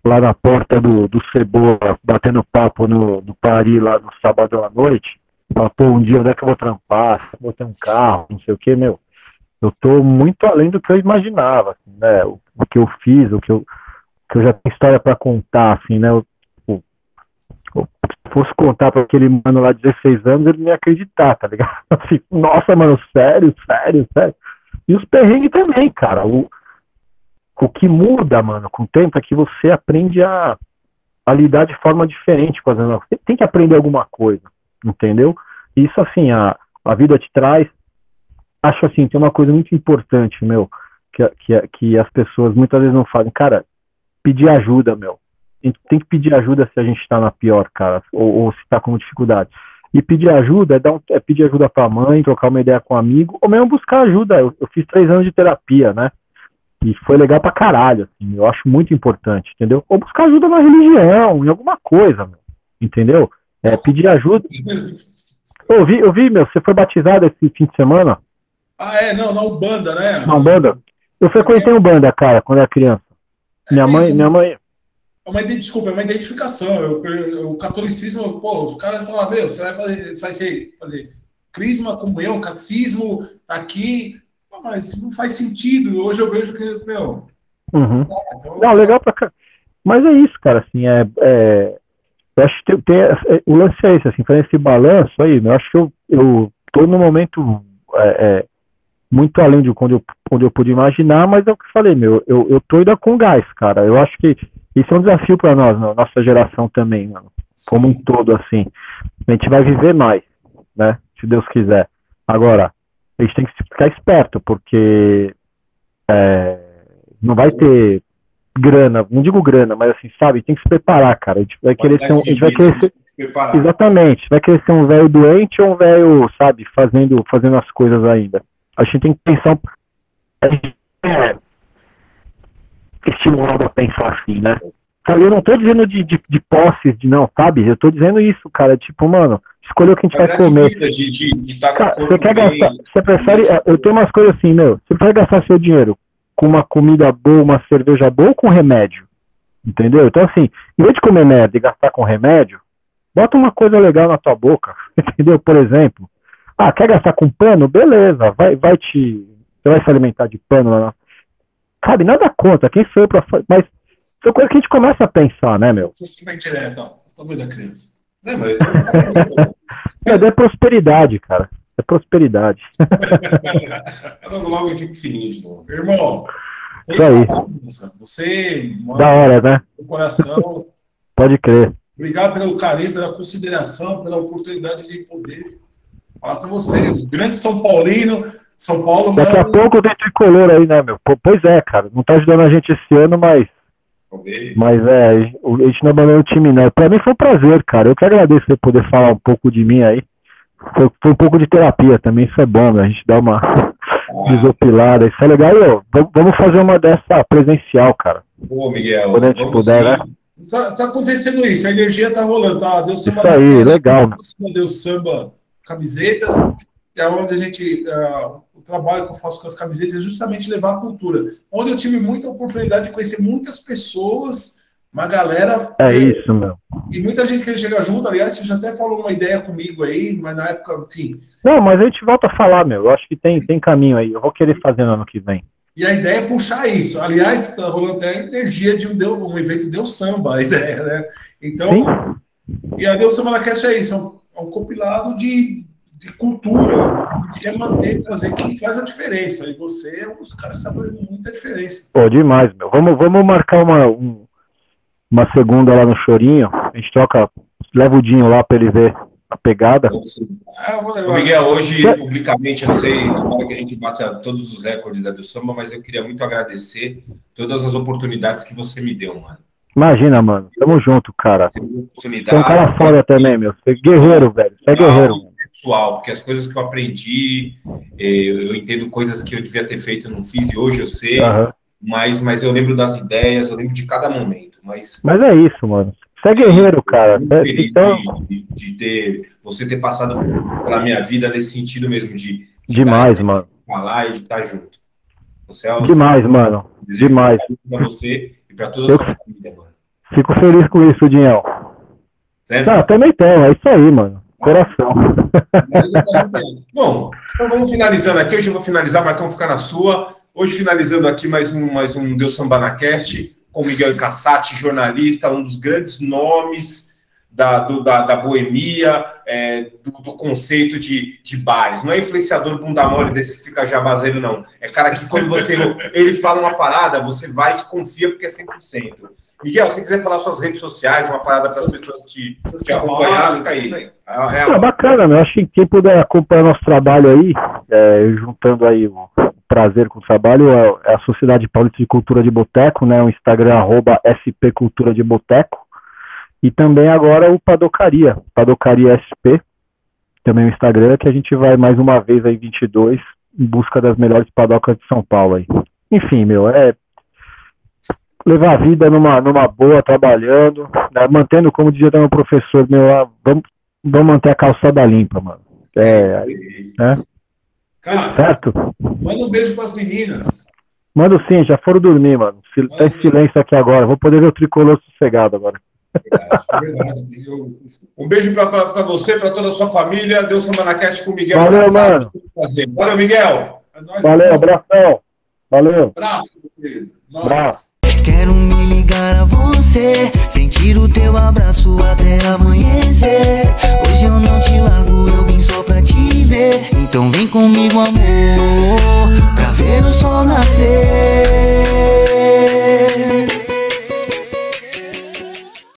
lá na porta do, do Cebola, batendo papo no, no Paris lá no sábado à noite, Fala, um dia onde é que eu vou trampar? Vou ter um carro, não sei o que, meu. Eu tô muito além do que eu imaginava, assim, né? O, o que eu fiz, o que eu, que eu já tenho história para contar, assim, né? Eu, eu- eu- se fosse contar para aquele mano lá de 16 anos, ele não ia acreditar, tá ligado? <laughs> Assim, nossa, mano, sério, sério, sério. E os perrengues também, cara. O, o que muda, mano, com o tempo é que você aprende a, a lidar de forma diferente com as negócios. Você tem que aprender alguma coisa, entendeu? Isso, assim, a, a vida te traz. Acho assim, tem uma coisa muito importante, meu, que, que, que as pessoas muitas vezes não fazem. Cara, pedir ajuda, meu. A gente tem que pedir ajuda se a gente está na pior, cara, ou, ou se está com dificuldade. E pedir ajuda é, dar um, é pedir ajuda para a mãe, trocar uma ideia com um amigo, ou mesmo buscar ajuda. Eu, eu fiz três anos de terapia, né? E foi legal pra caralho, assim, eu acho muito importante, entendeu? Ou buscar ajuda na religião, em alguma coisa, meu, entendeu? É, pedir ajuda. Eu vi, eu vi, meu, você foi batizado esse fim de semana Ah, é, não, na Ubanda, né? na Umbanda? Eu frequentei Umbanda, cara, quando era criança. Minha É mãe, isso, minha mãe, É uma, desculpa, é uma identificação. Eu- eu- o catolicismo, pô, os caras falam, meu, você vai fazer, vai ser, fazer crisma, comunhão, catecismo, tá aqui, Mas não faz sentido. Hoje eu vejo que, meu. uhum. então- Não, legal pra cá. Mas é isso, cara, assim, é, é eu acho que tem, tem- é, o lance é esse, assim, fazer esse balanço aí, eu acho que eu, eu tô no momento é, é, muito além de quando eu, quando eu pude imaginar, mas é o que eu falei, meu, eu, eu tô ainda com gás, cara, eu acho que isso é um desafio para nós, nossa geração também, mano. como um todo, assim. A gente vai viver mais, né? Se Deus quiser. Agora, a gente tem que ficar esperto, porque é, não vai ter grana, não digo grana, mas assim, sabe, tem que se preparar, cara. A gente vai querer ser um, a gente vai querer ser, exatamente, vai querer ser um velho doente ou um velho, sabe, fazendo, fazendo as coisas ainda. A gente tem que pensar, a gente é estimulado a pensar assim, né? Eu não tô dizendo de, de, de posses, de não, sabe? Eu tô dizendo isso, cara. Tipo, mano, escolher o que a gente vai comer. De, de, de tá cara, você quer gastar, você prefere, é, eu tenho umas coisas assim, meu, você prefere gastar seu dinheiro com uma comida boa, uma cerveja boa ou com remédio? Entendeu? Então, assim, em vez de comer merda e gastar com remédio, bota uma coisa legal na tua boca, <laughs> entendeu? Por exemplo, ah, quer gastar com pano? Beleza, vai, vai te, você vai se alimentar de pano lá na... Sabe, nada contra, quem sou eu pra... Mas são coisas que a gente começa a pensar, né, meu? Você vai direto, ó, tamanho da criança. Não, <laughs> mas... é, prosperidade, cara. É prosperidade. <laughs> logo, logo eu fico fininho de novo. Irmão, isso aí. Você, mano, da hora, né? coração. Pode crer. Obrigado pelo carinho, pela consideração, pela oportunidade de poder falar com você. O grande São Paulino, São Paulo. Daqui mano... a pouco tem tricolor aí, né, meu? Pois é, cara. Não tá ajudando a gente esse ano, mas mas é, a gente não abandonou o time, não. Pra mim foi um prazer, cara. Eu que agradeço você poder falar um pouco de mim aí. Foi, foi um pouco de terapia também, isso é bom, né? A gente dá uma ah. <laughs> desopilada. Isso é legal. E, ó, vamos fazer uma dessa presencial, cara. Pô, Miguel. Quando a gente puder, né? Tá, tá, acontecendo isso, a energia tá rolando, tá? Deus samba. Isso aí, legal. Deus samba camisetas, é onde a gente. Uh, o trabalho que eu faço com as camisetas é justamente levar a cultura. Onde eu tive muita oportunidade de conhecer muitas pessoas, uma galera. É isso, meu. E muita gente que chega junto, aliás, você já até falou uma ideia comigo aí, mas na época, enfim. Não, mas a gente volta a falar, meu. Eu acho que tem, tem caminho aí. Eu vou querer fazer no ano que vem. E a ideia é puxar isso. Aliás, está rolando até a energia de um, deu, um evento Deu Samba, a ideia, né? Então, Sim. e a Deu Samba na Cast é isso, é um, é um compilado de de cultura, que quer manter, trazer quem faz a diferença. E você é dos caras que está fazendo muita diferença. Pô, demais, meu. Vamos, vamos marcar uma, um, uma segunda lá no Chorinho. A gente troca, leva o Dinho lá para ele ver a pegada. Ah, Miguel, hoje, publicamente, eu não sei como que a gente bata todos os recordes da do samba, mas eu queria muito agradecer todas as oportunidades que você me deu, mano. Imagina, mano. Tamo junto, cara. Você é um cara foda também, meu. Você é guerreiro, velho. Você é guerreiro, mano pessoal, porque as coisas que eu aprendi, eh, eu entendo coisas que eu devia ter feito, não fiz e hoje eu sei, uhum. mas, mas eu lembro das ideias, eu lembro de cada momento. Mas, mas é isso, mano. Você é guerreiro, cara. Feliz então... de, de, ter você ter passado pela minha vida nesse sentido mesmo de, de demais, dar, mano. Falar e de estar junto. Você é demais, mano. Demais. Para você e para toda a sua família, mano. Fico feliz com isso, Dinhão. Certo? Ah, também tem, é isso aí, mano. Coração. Bom, então vamos finalizando aqui. Hoje eu vou finalizar, Marcão ficar na sua. Hoje finalizando aqui mais um, mais um Deus Samba na Cast, com Miguel Cassati, jornalista, um dos grandes nomes da, do, da, da boemia, é, do, do, conceito de, de bares. Não é influenciador bunda mole desse que fica jabazeiro, não. É cara que quando você ele fala uma parada, você vai que confia porque é 100%. Miguel, se quiser falar suas redes sociais, uma parada para as pessoas te, te acompanhar, fica aí. É, é bacana, né? Acho que quem puder acompanhar nosso trabalho aí, é, juntando aí o prazer com o trabalho, é, é a Sociedade Paulista de Cultura de Boteco, né? O Instagram, arroba SP Cultura de Boteco. E também agora o Padocaria, Padocaria SP, também o Instagram, que a gente vai mais uma vez aí, 22, em busca das melhores padocas de São Paulo aí. Enfim, meu, é levar a vida numa, numa boa, trabalhando, né, mantendo, como dizia meu professor, meu, vamos, vamos manter a calçada limpa, mano. É, né? Cara, certo? manda um beijo para as meninas. Mando sim, já foram dormir, mano. Manda tá em silêncio aqui agora. Vou poder ver o tricolor sossegado agora. Um beijo para você, para toda a sua família. Deus semana cast com o Miguel. Valeu, mano. Valeu, Miguel. É Valeu, abração. Valeu. Abraço, querido. Abraço. Quero me ligar a você, sentir o teu abraço até amanhecer. Hoje eu não te largo, eu vim só pra te ver. Então vem comigo, amor, pra ver o sol nascer.